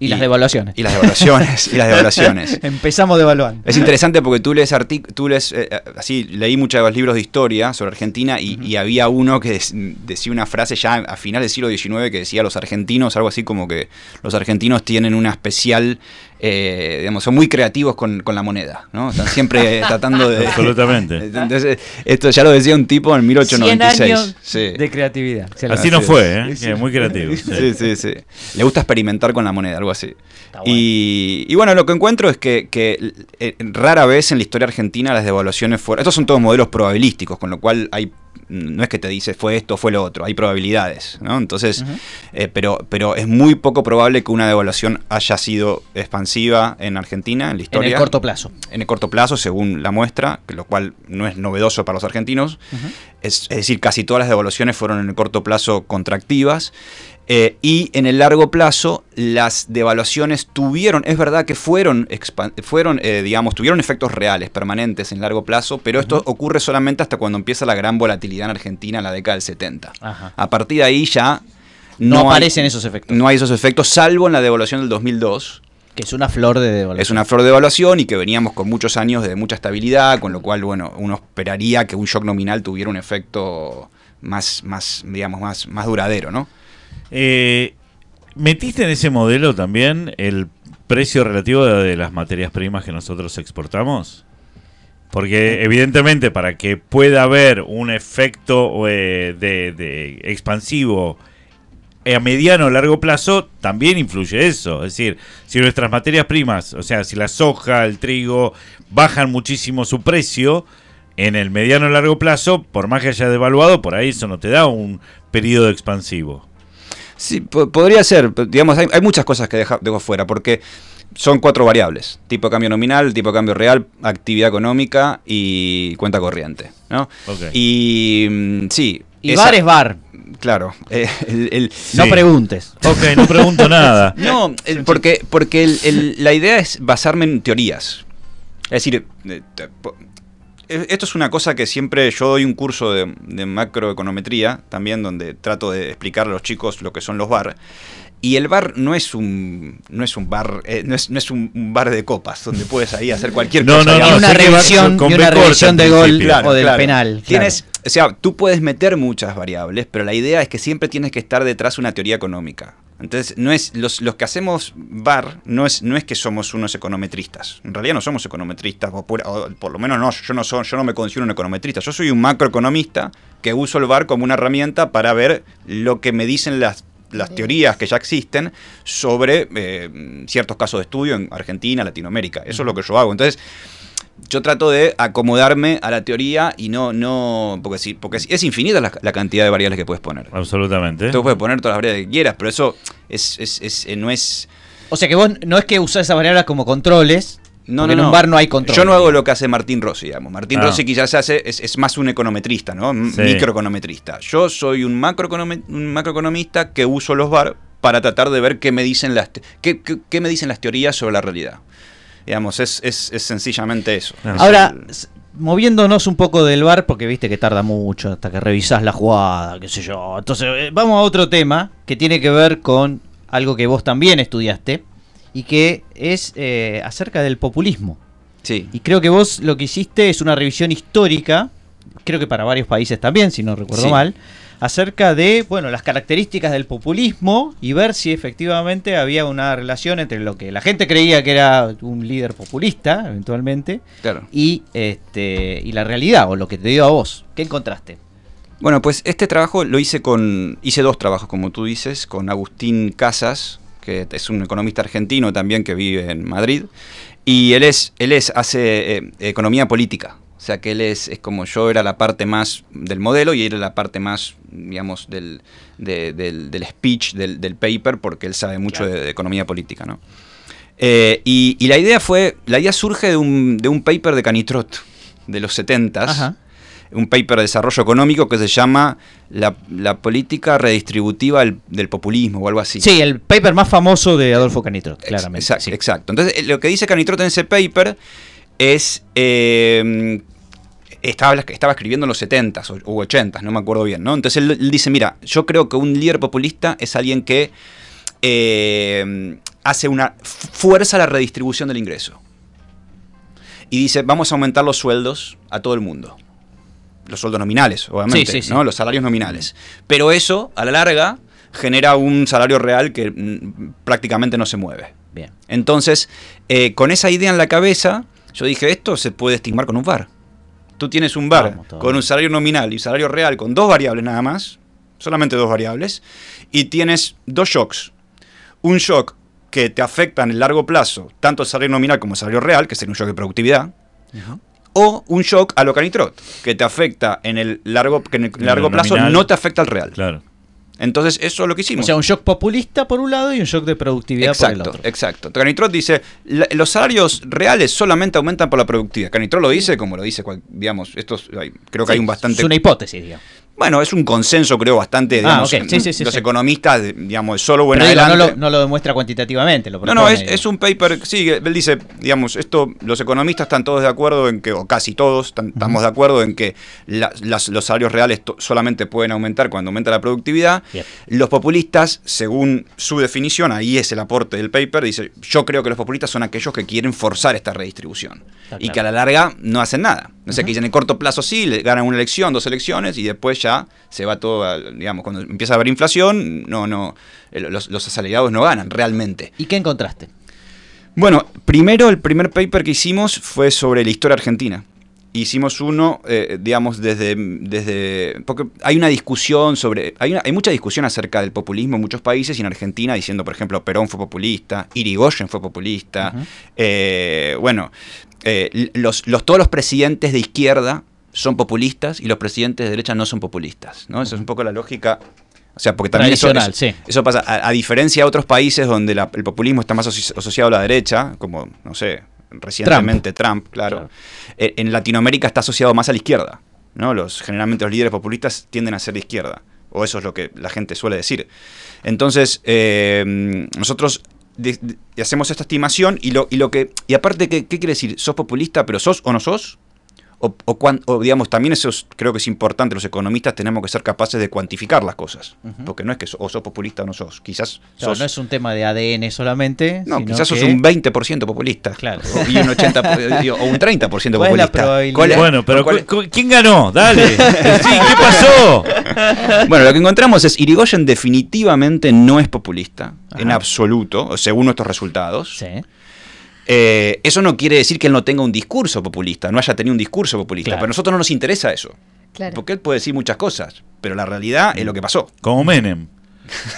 Y las devaluaciones. Y las devaluaciones, y las devaluaciones. Empezamos devaluando. Es interesante porque tú lees tú lees, eh, eh, así, leí muchos de los libros de historia sobre Argentina y, y había uno que decía una frase ya a final del siglo XIX que decía los argentinos, algo así como que los argentinos tienen una especial, eh, digamos, son muy creativos con, con la moneda, ¿no? Están siempre tratando de... Absolutamente. Entonces, esto ya lo decía un tipo en 1896. 100 años Sí. de creatividad. Así no fue, ¿eh? Que muy creativo. sí. Sí, sí, sí. Le gusta experimentar con la moneda, algo así. Bueno. Y, y bueno, lo que encuentro es que, que, eh, rara vez en la historia argentina las devaluaciones fueron... Estos son todos modelos probabilísticos, con lo cual hay no es que te dice fue esto, fue lo otro, hay probabilidades, ¿no? Entonces, eh, pero, pero es muy poco probable que una devaluación haya sido expansiva en Argentina, en la En historia. el corto plazo. En el corto plazo, según la muestra, lo cual no es novedoso para los argentinos. es, es decir, casi todas las devaluaciones fueron en el corto plazo contractivas. Eh, y en el largo plazo, las devaluaciones tuvieron, es verdad que fueron, fueron eh, digamos, tuvieron efectos reales, permanentes en largo plazo, pero esto ocurre solamente hasta cuando empieza la gran volatilidad en Argentina en la década del 70. Ajá. A partir de ahí ya No, hay- aparecen esos efectos. no hay esos efectos, salvo en la devaluación del 2002, Que es una flor de devaluación. es una flor de evaluación y que veníamos con muchos años de mucha estabilidad, con lo cual, bueno, uno esperaría que un shock nominal tuviera un efecto más, más digamos, más, más duradero, ¿no? Eh, ¿Metiste en ese modelo también el precio relativo de, las materias primas que nosotros exportamos? Porque evidentemente para que pueda haber un efecto eh, de, de expansivo a mediano o largo plazo, también influye eso. Es decir, si nuestras materias primas, o sea, si la soja, el trigo, bajan muchísimo su precio, en el mediano o largo plazo, por más que haya devaluado, por ahí eso no te da un periodo expansivo. Sí, po- podría ser, digamos, hay, hay muchas cosas que deja- dejo fuera, porque son cuatro variables, tipo de cambio nominal, tipo de cambio real, actividad económica y cuenta corriente, ¿no? Ok. Y mm, sí. Y esa- bar es bar. Claro, eh, el- el- No preguntes. Ok, no pregunto nada. No, el- porque, porque el- el- la idea es basarme en teorías. Es decir, eh, esto es una cosa que siempre yo doy un curso de, de macroeconometría, también donde trato de explicar a los chicos lo que son los VAR. Y el bar no es un no es un bar eh, no es, no es un, bar de copas donde puedes ahí hacer cualquier No, cosa. no, no, Y una revisión, con y B una revisión de gol o del penal. claro. Tienes, o sea, tú puedes meter muchas variables, pero la idea es que siempre tienes que estar detrás de una teoría económica. Entonces, no es los, los que hacemos bar no es, no es que somos unos econometristas. En realidad no somos econometristas, o por, o por lo menos no, yo no, soy, yo no me considero un econometrista. Yo soy un macroeconomista que uso el bar como una herramienta para ver lo que me dicen las, las teorías que ya existen sobre eh, ciertos casos de estudio en Argentina, Latinoamérica. Eso es lo que yo hago. Entonces, yo trato de acomodarme a la teoría y no, no, porque sí, porque es infinita la, la cantidad de variables que puedes poner. Absolutamente. Tú puedes poner todas las variables que quieras, pero eso es, es, es- eh, no es. O sea que vos no es que usás esas variables como controles. No, en un bar no hay control. Yo no hago lo que hace Martín Rossi, digamos. Martín Ah. Rossi quizás hace, es, es más un econometrista, ¿no? Sí. Microeconometrista. Yo soy un, macroeconomista que uso los bar para tratar de ver qué me dicen las, te- qué, qué- qué me dicen las teorías sobre la realidad. Digamos, es, es, es sencillamente eso. Ah. Es Ahora, el- moviéndonos un poco del bar, porque viste que tarda mucho hasta que revisás la jugada, qué sé yo. Entonces, eh, vamos a otro tema que tiene que ver con algo que vos también estudiaste y que es eh, acerca del populismo. sí. Y creo que vos lo que hiciste es una revisión histórica, creo que para varios países también, si no recuerdo Sí. mal, acerca de, bueno, las características del populismo y ver si efectivamente había una relación entre lo que la gente creía que era un líder populista, eventualmente, Claro. y este y la realidad o lo que te dio a vos. ¿Qué encontraste? Bueno, pues este trabajo lo hice con. Hice dos trabajos, como tú dices, con Agustín Casas, que es un economista argentino también que vive en Madrid. Y él es, él es, hace eh, economía política. O sea que él es, es como yo era la parte más del modelo y él era la parte más, digamos, del, de- del, del speech, del, del paper, porque él sabe mucho de, de economía política, ¿no? Eh, y, y la idea fue, la idea surge de un, de un paper de Canitrot, de los 70s, Ajá. un paper de desarrollo económico que se llama La, la política redistributiva del, del populismo o algo así. Sí, el paper más famoso de Adolfo Canitrot, claramente. Sí. exacto. Entonces, eh, lo que dice Canitrot en ese paper es. eh, estaba, estaba escribiendo en los 70s o u 80s, no me acuerdo bien, ¿no? Entonces él, él dice: Mira, yo creo que un líder populista es alguien que eh, hace una. fuerza la redistribución del ingreso. Y dice: Vamos a aumentar los sueldos a todo el mundo. Los sueldos nominales, obviamente, Sí, sí, sí. ¿no? Los salarios nominales. Pero eso, a la larga, genera un salario real que mm, prácticamente no se mueve. Bien. Entonces, eh, con esa idea en la cabeza, yo dije, esto se puede estimar con un bar. Tú tienes un bar con un salario nominal y salario real con dos variables nada más, solamente dos variables, y tienes dos shocks. Un shock que te afecta en el largo plazo, tanto el salario nominal como el salario real, que sería un shock de productividad, o un shock a lo canitrot, que te afecta en el largo, que en el largo plazo nominal. no te afecta al real. Claro. Entonces, eso es lo que O hicimos. sea, un shock populista por un lado y un shock de productividad por el Exacto, otro. exacto. Canitrot dice, "La- los salarios reales solamente aumentan por la productividad. Canitrot lo dice como lo dice, cual- digamos, estos, hay- creo que hay un bastante... Es una hipótesis, digamos. Bueno, es un consenso, creo, bastante, digamos, Ah. Sí, sí, sí, los economistas, digamos, solo bueno no, adelante. lo, no lo demuestra cuantitativamente. Lo No, no, propone, es, un paper, sí, él dice, digamos, esto, los economistas están todos de acuerdo en que, o casi todos, están- estamos de acuerdo en que la- las- los salarios reales solamente pueden aumentar cuando aumenta la productividad. Bien. Los populistas, según su definición, ahí es el aporte del paper, dice, yo creo que los populistas son aquellos que quieren forzar esta redistribución Está y claro. que a la larga no hacen nada. No sé, que dicen en el corto plazo sí, le ganan una elección, dos elecciones y después ya se va todo, a- digamos, cuando empieza a haber inflación, no, no, los, los asalariados no ganan realmente. ¿Y qué encontraste? Bueno, primero el primer paper que hicimos fue sobre la historia argentina. Hicimos uno, eh, digamos, desde, desde... Porque hay una discusión sobre... Hay, una- hay mucha discusión acerca del populismo en muchos países y en Argentina diciendo, por ejemplo, Perón fue populista, Irigoyen fue populista. eh, bueno, eh, los, los, todos los presidentes de izquierda son populistas y los presidentes de derecha no son populistas. ¿no? Esa es un poco la lógica... O sea, porque también eso, eso- sí. eso pasa, a, a diferencia de otros países donde la- el populismo está más asoci- asociado a la derecha, como, no sé, recientemente Trump, claro, Claro. eh, en Latinoamérica está asociado más a la izquierda. ¿no? Los, generalmente los líderes populistas tienden a ser de izquierda, o eso es lo que la gente suele decir. Entonces, eh, nosotros de- de- hacemos esta estimación y lo, y lo que. Y aparte, ¿qué, ¿qué quiere decir? ¿Sos populista, pero sos o no sos? O, o cuan- o, digamos, también eso es- creo que es importante, los economistas tenemos que ser capaces de cuantificar las cosas. Ujú. Porque no es que so- o sos populista o no sos. Quizás Claro, sos... no es un tema de ADN solamente. No, sino quizás sos que- un 20% populista. Claro. O, y un 80, po- digo, o un 30% populista. ¿Cuál es la probabilidad? ¿Cuál es- Bueno, pero cuál es- ¿quién ganó? Dale. Sí, ¿qué pasó? Bueno, lo que encontramos es Irigoyen definitivamente no es populista, en Ajá. absoluto, según nuestros resultados. Sí. Eh, eso no quiere decir que él no tenga un discurso populista, no haya tenido un discurso populista, Claro. pero a nosotros no nos interesa eso. Claro. Porque él puede decir muchas cosas, pero la realidad es lo que pasó. Como Menem.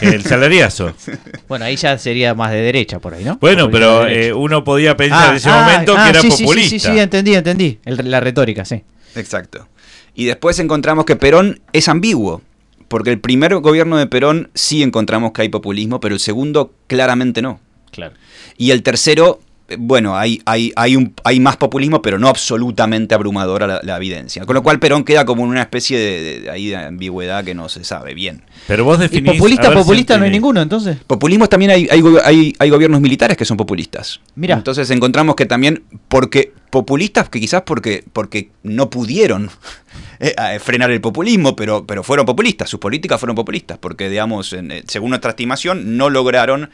El salariazo. Bueno, ahí ya sería más de derecha por ahí, ¿no? Bueno, Populista pero eh, uno podía pensar Ah, en ese ah, momento ah, que era sí, sí, sí, populista. Sí, sí, entendí, entendí. El- la retórica, sí. Exacto. Y después encontramos que Perón es ambiguo, porque el primer gobierno de Perón sí encontramos que hay populismo, pero el segundo claramente no. Claro. Y el tercero, bueno, hay, hay, hay, un, hay más populismo, pero no absolutamente abrumadora la, la evidencia. Con lo cual Perón queda como en una especie de, de- de ahí de ambigüedad que no se sabe bien. Pero vos ¿Y definís. populista, si populista no hay ninguno entonces? Populismo también hay, hay, hay, hay gobiernos militares que son populistas. Mira. Entonces encontramos que también, porque populistas, que quizás porque, porque no pudieron eh, a- frenar el populismo, pero, pero fueron populistas, sus políticas fueron populistas, porque digamos, en, eh, según nuestra estimación, no lograron,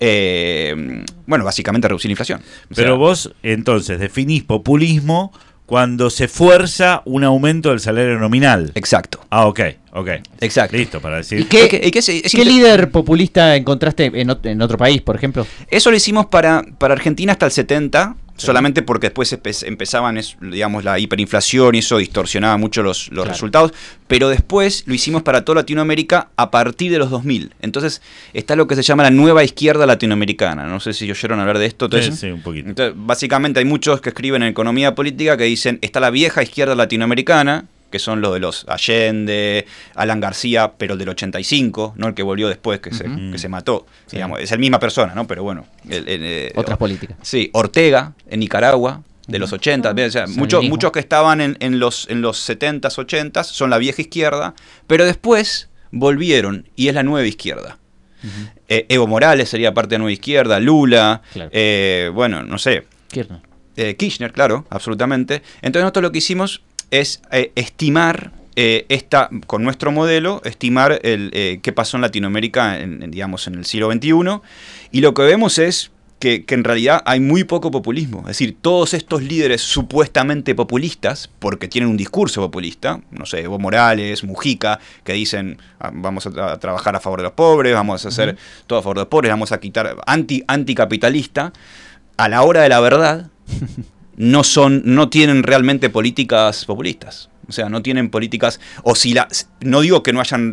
eh, bueno, básicamente reducir la inflación. O sea, Pero vos, entonces, definís populismo cuando se fuerza un aumento del salario nominal. Exacto. Ah, ok, ok. Exacto. Listo, para decir. ¿Y qué, líder populista encontraste en, en otro país, por ejemplo? Eso lo hicimos para, para Argentina hasta el 70, solamente porque después empe- empezaban, digamos, la hiperinflación y eso distorsionaba mucho los, los Claro. resultados, pero después lo hicimos para toda Latinoamérica a partir de los 2000. Entonces está lo que se llama la nueva izquierda latinoamericana. No sé si oyeron hablar de esto. Sí, sí, un poquito. entonces, básicamente hay muchos que escriben en economía política que dicen, está la vieja izquierda latinoamericana, que son los de los Allende, Alan García, pero el del 85, no el que volvió después, que, se, que se mató. Sí. Digamos, es la misma persona, ¿no? Pero bueno. el- el, eh, Otras políticas. Sí, Ortega, en Nicaragua, de los 80. ¿ves? O sea, muchos, muchos que estaban en, en los, en los 70s, 80s son la vieja izquierda, pero después volvieron y es la nueva izquierda. Eh, Evo Morales sería parte de la nueva izquierda, Lula, Claro. eh, bueno, no sé, Kirchner. eh, Kirchner, claro, absolutamente. Entonces nosotros lo que hicimos es eh, estimar eh, esta, con nuestro modelo, estimar el, eh, qué pasó en Latinoamérica, en, en, digamos, en el siglo XXI, y lo que vemos es que, que en realidad hay muy poco populismo. Es decir, todos estos líderes supuestamente populistas, porque tienen un discurso populista, no sé, Evo Morales, Mujica, que dicen "Ah, vamos a trabajar a favor de los pobres, vamos a hacer todo a favor de los pobres, vamos a quitar anti, anticapitalista, a la hora de la verdad, no son, no tienen realmente políticas populistas. O sea, no tienen políticas, o si la, no digo que no hayan,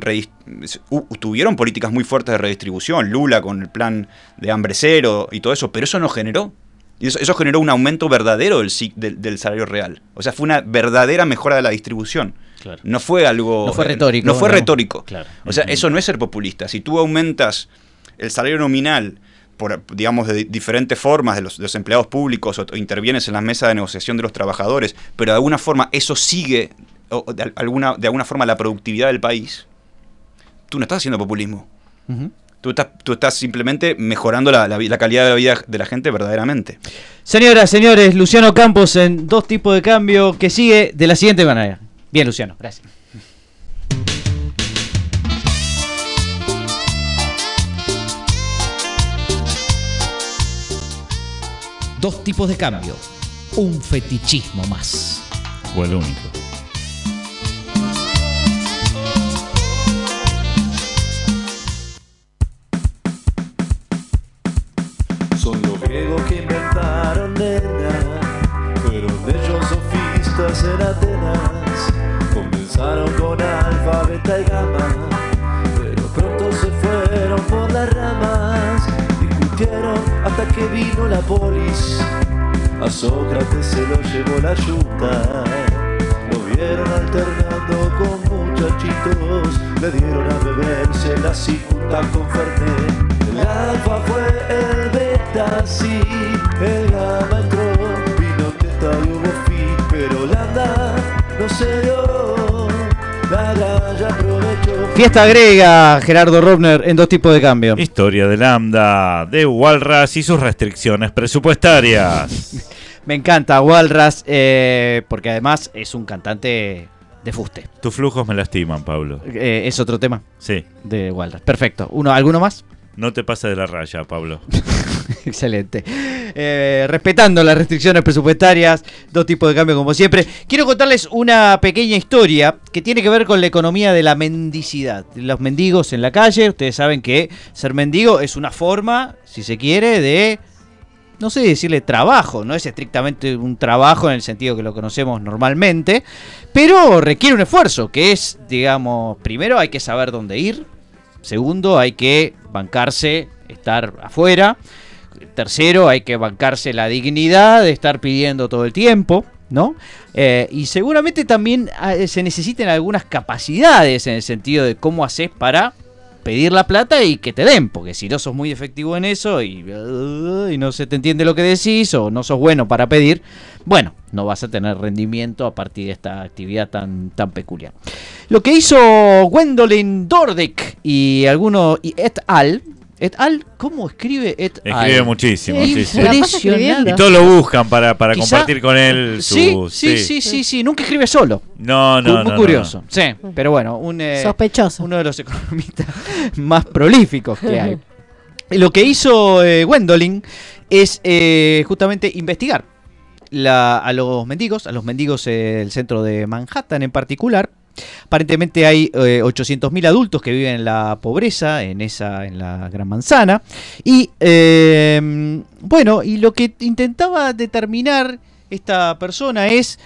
tuvieron políticas muy fuertes de redistribución, Lula con el plan de hambre cero y todo eso, pero eso no generó. Y eso, eso generó un aumento verdadero del, del, del salario real. O sea, fue una verdadera mejora de la distribución. Claro. No fue algo... No fue retórico, No fue no. retórico. Claro. O sea, eso no es ser populista. Si tú aumentas el salario nominal por, digamos, de diferentes formas de los, de los empleados públicos o, o intervienes en la mesa de negociación de los trabajadores, pero de alguna forma eso sigue, o de, al- alguna, de alguna forma, la productividad del país, tú no estás haciendo populismo. Tú estás, tú estás simplemente mejorando la, la la calidad de la vida de la gente verdaderamente. Señoras, señores, Luciano Campos en dos tipos de cambio que sigue de la siguiente manera. Bien, Luciano, gracias. Dos tipos de cambio. Un fetichismo más. O el único. Son los griegos que inventaron nena, fueron ellos sofistas en Atenas, comenzaron con alfa, beta y gamma, vino la polis, a Sócrates se lo llevó la yuta, lo vieron alternando con muchachitos, le dieron a beberse la cicuta con Fernet. El alfa fue el beta, sí, el gamma entró, vino teta y hubo fin, pero Landa no se dio, la galla. Fiesta griega, Gerardo Robner en dos tipos de cambio. Historia de Lambda, de Walras y sus restricciones presupuestarias. Me encanta Walras, eh, porque además es un cantante de fuste. Tus flujos me lastiman, Pablo. Eh, es otro tema Sí. de Walras. Perfecto. Uno, ¿Alguno más? No te pases de la raya, Pablo. Excelente. Eh, respetando las restricciones presupuestarias, dos tipos de cambio como siempre. Quiero contarles una pequeña historia que tiene que ver con la economía de la mendicidad. Los mendigos en la calle, ustedes saben que ser mendigo es una forma, si se quiere, de, no sé decirle trabajo, no es estrictamente un trabajo en el sentido que lo conocemos normalmente, pero requiere un esfuerzo, que es, digamos, primero hay que saber dónde ir, Segundo, hay que bancarse estar afuera. Tercero, hay que bancarse la dignidad de estar pidiendo todo el tiempo, ¿no? Eh, y seguramente también ah, se necesiten algunas capacidades en el sentido de cómo haces para pedir la plata y que te den, porque si no sos muy efectivo en eso y, uh, y no se te entiende lo que decís o no sos bueno para pedir, bueno, no vas a tener rendimiento a partir de esta actividad tan, tan peculiar. Lo que hizo Gwendolyn Dordek y alguno y et al, et al, ¿cómo escribe et al? Escribe muchísimo, Sí, Impresionante. Y todos lo buscan para, para Quizá- compartir con él su... Sí, sí, sí, sí, sí, nunca escribe solo. No, no, Muy- no, muy no, curioso. Sí, pero bueno, un eh, Sospechoso. uno de los economistas más prolíficos que hay. Lo que hizo eh, Gwendolyn es eh, justamente investigar la- a los mendigos, a los mendigos eh, del centro de Manhattan en particular. Aparentemente hay eh, 800.000 adultos que viven en la pobreza, en esa, en la Gran Manzana. Y eh, bueno, y lo que intentaba determinar esta persona es,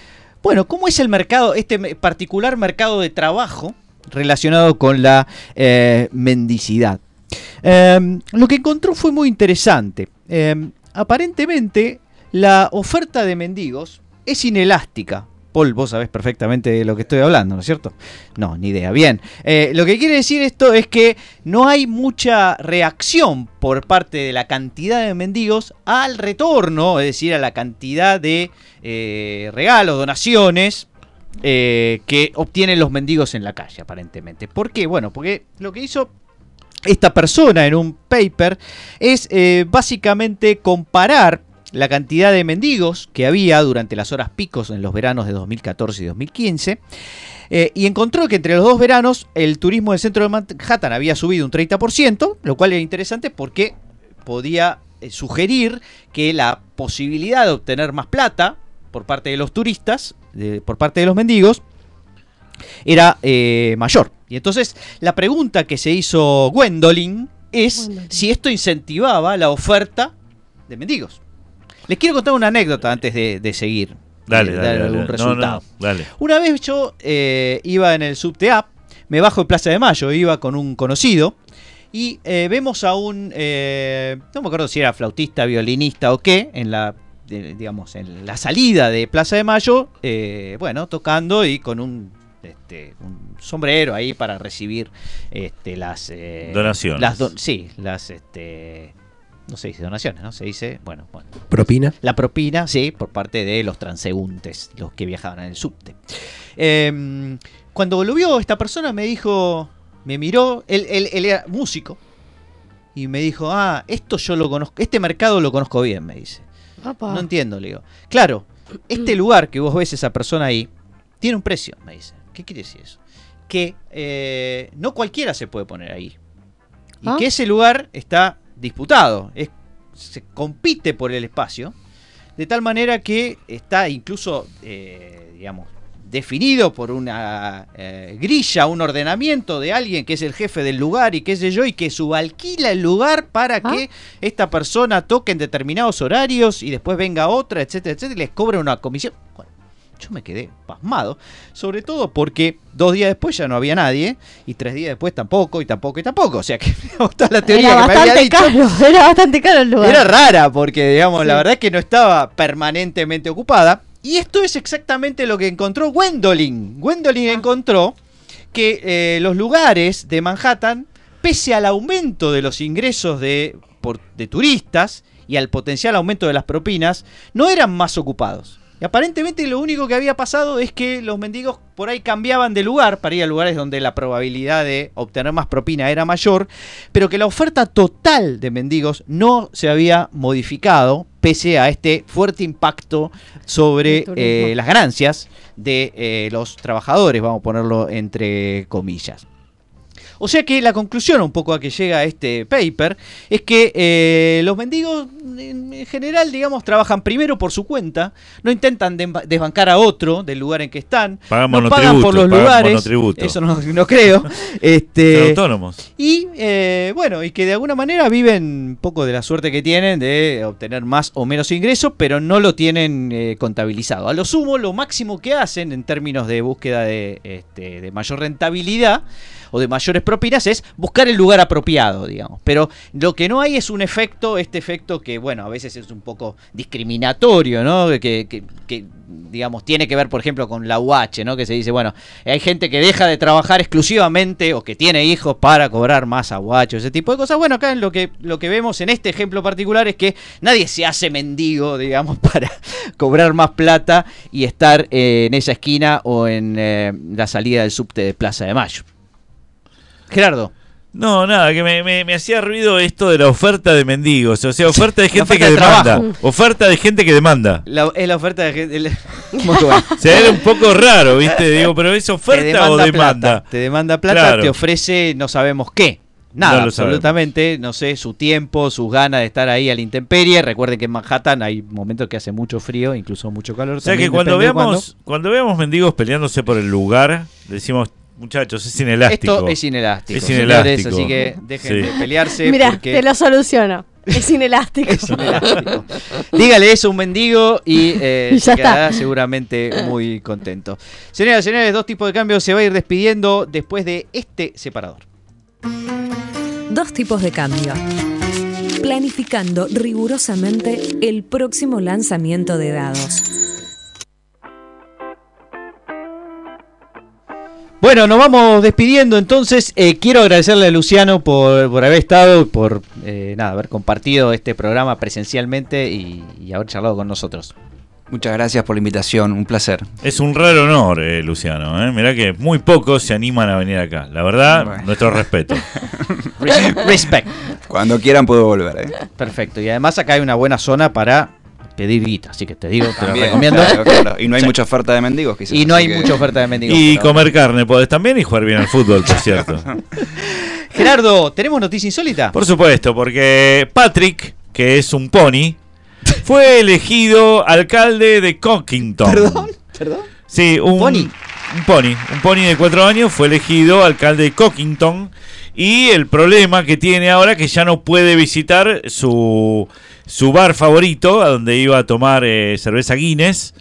bueno, ¿cómo es el mercado, este particular mercado de trabajo relacionado con la eh, mendicidad? Eh, lo que encontró fue muy interesante. Eh, aparentemente, la oferta de mendigos es inelástica. Vos sabés perfectamente de lo que estoy hablando, ¿no es cierto? No, ni idea. Bien, Eh, lo que quiere decir esto es que no hay mucha reacción por parte de la cantidad de mendigos al retorno, es decir, a la cantidad de eh, regalos, donaciones eh, que obtienen los mendigos en la calle, aparentemente. ¿Por qué? Bueno, porque lo que hizo esta persona en un paper es básicamente comparar la cantidad de mendigos que había durante las horas picos en los veranos de 2014 y 2015. eh, y encontró que entre los dos veranos el turismo del centro de Manhattan había subido un 30%, lo cual era interesante porque podía eh, sugerir que la posibilidad de obtener más plata por parte de los turistas, de- por parte de los mendigos, era eh, mayor. Y entonces la pregunta que se hizo Gwendolyn es Gwendolyn. si esto incentivaba la oferta de mendigos. Les quiero contar una anécdota antes de, de seguir. Dale, de dale, dar dale. algún No, dale. Una vez yo eh, iba en el subte A, me bajo en Plaza de Mayo, iba con un conocido y eh, vemos a un, eh, no me acuerdo si era flautista, violinista o qué, en la, digamos, en la salida de Plaza de Mayo, bueno, tocando y con un, este, un sombrero ahí para recibir este, las eh, Donaciones. Las don- sí, las, este, no se dice donaciones, ¿no? Se dice, bueno, bueno, Propina. la propina, sí, por parte de los transeúntes, los que viajaban en el subte. Eh, cuando lo vio esta persona me dijo, me miró, él, él- él era músico, y me dijo, ah, esto yo lo conozco, este mercado lo conozco bien, me dice. Opa. No entiendo, le digo. Claro, este lugar que vos ves esa persona ahí, tiene un precio, me dice. ¿Qué quiere decir eso? Que eh, no cualquiera se puede poner ahí. Y ¿Ah? que ese lugar está disputado. Es, se compite por el espacio. De tal manera que está incluso, eh, digamos, definido por una eh, grilla, un ordenamiento de alguien que es el jefe del lugar y qué sé yo, y que subalquila el lugar para ¿Ah? que esta persona toque en determinados horarios y después venga otra, etcétera, etcétera, y les cobra una comisión. Yo me quedé pasmado, sobre todo porque dos días después ya no había nadie, y tres días después tampoco, y tampoco, y tampoco. O sea que está la teoría Era que me había bastante dicho. caro, era bastante caro el lugar. Era rara porque, digamos, la verdad es que no estaba permanentemente ocupada. Y esto es exactamente lo que encontró Gwendolyn. Gwendolyn Ah. encontró que eh, los lugares de Manhattan, pese al aumento de los ingresos de, por- de turistas y al potencial aumento de las propinas, no eran más ocupados. Y aparentemente lo único que había pasado es que los mendigos por ahí cambiaban de lugar para ir a lugares donde la probabilidad de obtener más propina era mayor, pero que la oferta total de mendigos no se había modificado pese a este fuerte impacto sobre eh, las ganancias de eh, los trabajadores, vamos a ponerlo entre comillas. O sea que la conclusión un poco a que llega este paper es que eh, los mendigos en en general, digamos, trabajan primero por su cuenta, no intentan desbancar a otro del lugar en que están, Pagan no pagan por los pagan lugares, eso no, no creo. Este, autónomos. y eh, bueno, y que de alguna manera viven un poco de la suerte que tienen de obtener más o menos ingresos, pero no lo tienen eh, contabilizado. A lo sumo, lo máximo que hacen en términos de búsqueda de, este, de mayor rentabilidad o de mayores propinas es buscar el lugar apropiado, digamos. Pero lo que no hay es un efecto, este efecto que, bueno, a veces es un poco discriminatorio, ¿no? Que, que- que, digamos, tiene que ver, por ejemplo, con la UH, ¿no? Que se dice, bueno, hay gente que deja de trabajar exclusivamente o que tiene hijos para cobrar más UH, ese tipo de cosas. Bueno, acá lo que, lo que vemos en este ejemplo particular es que nadie se hace mendigo, digamos, para cobrar más plata y estar eh, en esa esquina o en eh, la salida del subte de Plaza de Mayo. Gerardo. No, nada, que me, me- me hacía ruido esto de la oferta de mendigos. O sea, oferta de gente oferta que de demanda. trabajo. Oferta de gente que demanda. La- es la oferta de gente. el- bueno. O sea, era un poco raro, ¿viste? Digo, pero ¿es oferta o demanda plata. Te demanda plata, Claro. te ofrece no sabemos qué. Nada, absolutamente, no sé, su tiempo, sus ganas de estar ahí a la intemperie. Recuerden que en Manhattan hay momentos que hace mucho frío, incluso mucho calor. O sea que cuando veamos, cuando veamos mendigos peleándose por el lugar, decimos, muchachos, es inelástico. Esto es inelástico. Es señores, inelástico. así que dejen Sí. de pelearse. Mira, porque te lo soluciono. Es inelástico. es inelástico. Dígale eso a un mendigo y eh, Y se quedará está. seguramente muy contento. Señoras y señores, dos tipos de cambios se va a ir despidiendo después de este separador. Dos tipos de cambio. Planificando rigurosamente el próximo lanzamiento de dados. Bueno, nos vamos despidiendo entonces. Eh, quiero agradecerle a Luciano por, por haber estado, por eh, nada, haber compartido este programa presencialmente y, y haber charlado con nosotros. Muchas gracias por la invitación, un placer. Es un raro honor, eh, Luciano. ¿eh? Mirá que muy pocos se animan a venir acá. La verdad, Bueno. nuestro respeto. Res- Respect. Cuando quieran puedo volver. ¿eh? Perfecto. Y además acá hay una buena zona para pedir guita, así que te digo, te lo recomiendo. claro, claro. Y no hay Sí. mucha oferta de mendigos, quizás. Y no hay que- mucha oferta de mendigos. Y pero- comer carne podés también y jugar bien al fútbol, por cierto. Gerardo, ¿tenemos noticia insólita? Por supuesto, porque Patrick, que es un pony, fue elegido alcalde de Cockington. ¿Perdón? ¿Perdón? Sí, un ¿Pony? Un pony. Un pony de cuatro años fue elegido alcalde de Cockington. Y el problema que tiene ahora que ya no puede visitar su, su bar favorito, a donde iba a tomar eh, cerveza Guinness.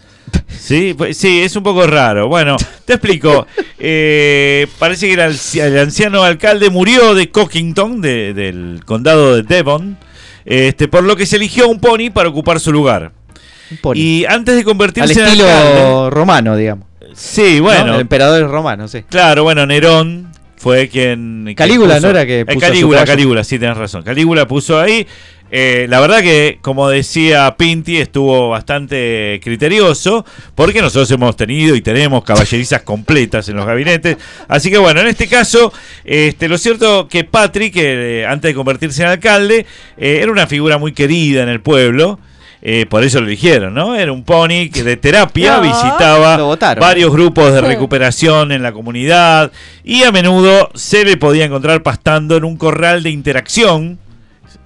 Sí, pues, sí, es un poco raro. Bueno, te explico. Eh, parece que el, anci- el anciano alcalde murió de Cockington, de- del condado de Devon, este, por lo que se eligió un pony para ocupar su lugar. Un pony. Y antes de Al convertirse en estilo alcalde- romano, digamos. Sí, bueno. ¿no? El emperador es romano, sí. Claro, bueno, Nerón fue quien. quien Calígula, puso- ¿no era que Eh, puso Calígula? Calígula, sí, tenés razón. Calígula puso ahí. Eh, la verdad que, como decía Pinti, estuvo bastante criterioso, porque nosotros hemos tenido y tenemos caballerizas completas en los gabinetes. Así que bueno, en este caso, este, lo cierto que Patrick, eh, antes de convertirse en alcalde, eh, era una figura muy querida en el pueblo. eh, por eso lo eligieron, ¿no? Era un pony que de terapia No, visitaba varios grupos de recuperación en la comunidad y a menudo se le podía encontrar pastando en un corral de interacción.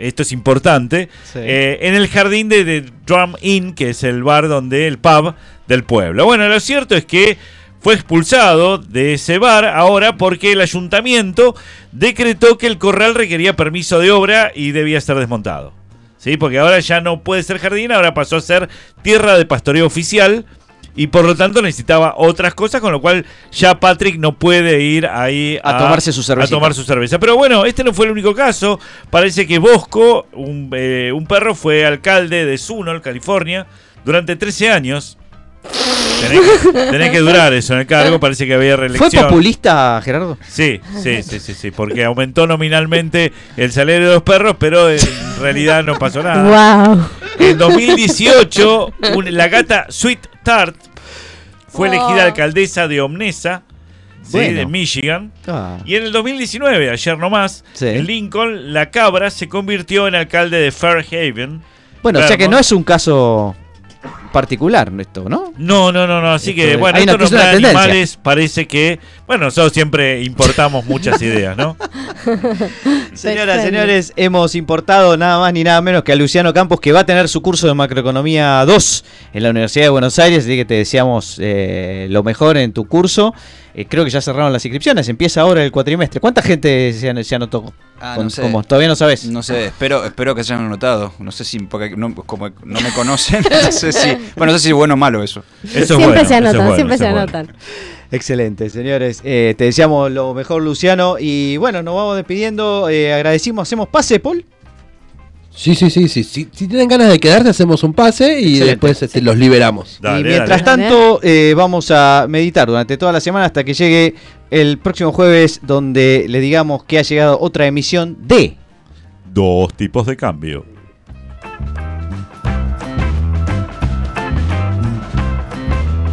Esto es importante. Sí. eh, en el jardín de, de Drum Inn, que es el bar donde el pub del pueblo. Bueno, lo cierto es que fue expulsado de ese bar ahora porque el ayuntamiento decretó que el corral requería permiso de obra y debía ser desmontado. ¿Sí? Porque ahora ya no puede ser jardín, ahora pasó a ser tierra de pastoreo oficial y por lo tanto necesitaba otras cosas, con lo cual ya Patrick no puede ir ahí A tomarse su a cervecita. tomar su cerveza. Pero bueno, este no fue el único caso. Parece que Bosco, un, eh, un perro, fue alcalde de Sunol, California, durante 13 años. Tenés que, tenés que durar eso en el cargo, parece que había ¿Fue reelección. populista, Gerardo? Sí, sí, sí, sí, sí, porque aumentó nominalmente el salario de los perros, pero en realidad no pasó nada. Wow. En 2018, un- la gata Sweet Tart fue Oh. elegida alcaldesa de Omnesa, de Michigan. Ah, Y en el 2019, ayer nomás, Sí. en Lincoln, la cabra se convirtió en alcalde de Fairhaven. Bueno, o sea que no es un caso particular esto, ¿no? No, no, no, no. Así que, Esto- bueno, hay esto es una nombrar tendencia. animales parece que. Bueno, nosotros siempre importamos muchas ideas, ¿no? Señoras, señores, hemos importado nada más ni nada menos que a Luciano Campos, que va a tener su curso de macroeconomía 2 en la Universidad de Buenos Aires, así que te deseamos eh, lo mejor en tu curso. Eh, creo que ya cerraron las inscripciones, empieza ahora el cuatrimestre. ¿Cuánta gente se, an- se anotó? Ah, Con- no sé. como- ¿Todavía no sabes? No sé, espero, espero que se hayan notado. No sé si, porque no, como no me conocen, no sé si, bueno, no sé si es bueno o malo eso. Eso es siempre bueno, se eso anotan, bueno, siempre se bueno. anotan. Excelente, señores. Eh, te deseamos lo mejor, Luciano. Y bueno, nos vamos despidiendo. Eh, agradecimos, hacemos pase, Paul. Sí, sí, sí, sí. Si, si tienen ganas de quedarse, hacemos un pase y Excelente. después este, los liberamos. Dale, y mientras dale. tanto, eh, vamos a meditar durante toda la semana hasta que llegue el próximo jueves, donde le digamos que ha llegado otra emisión de Dos tipos de cambio.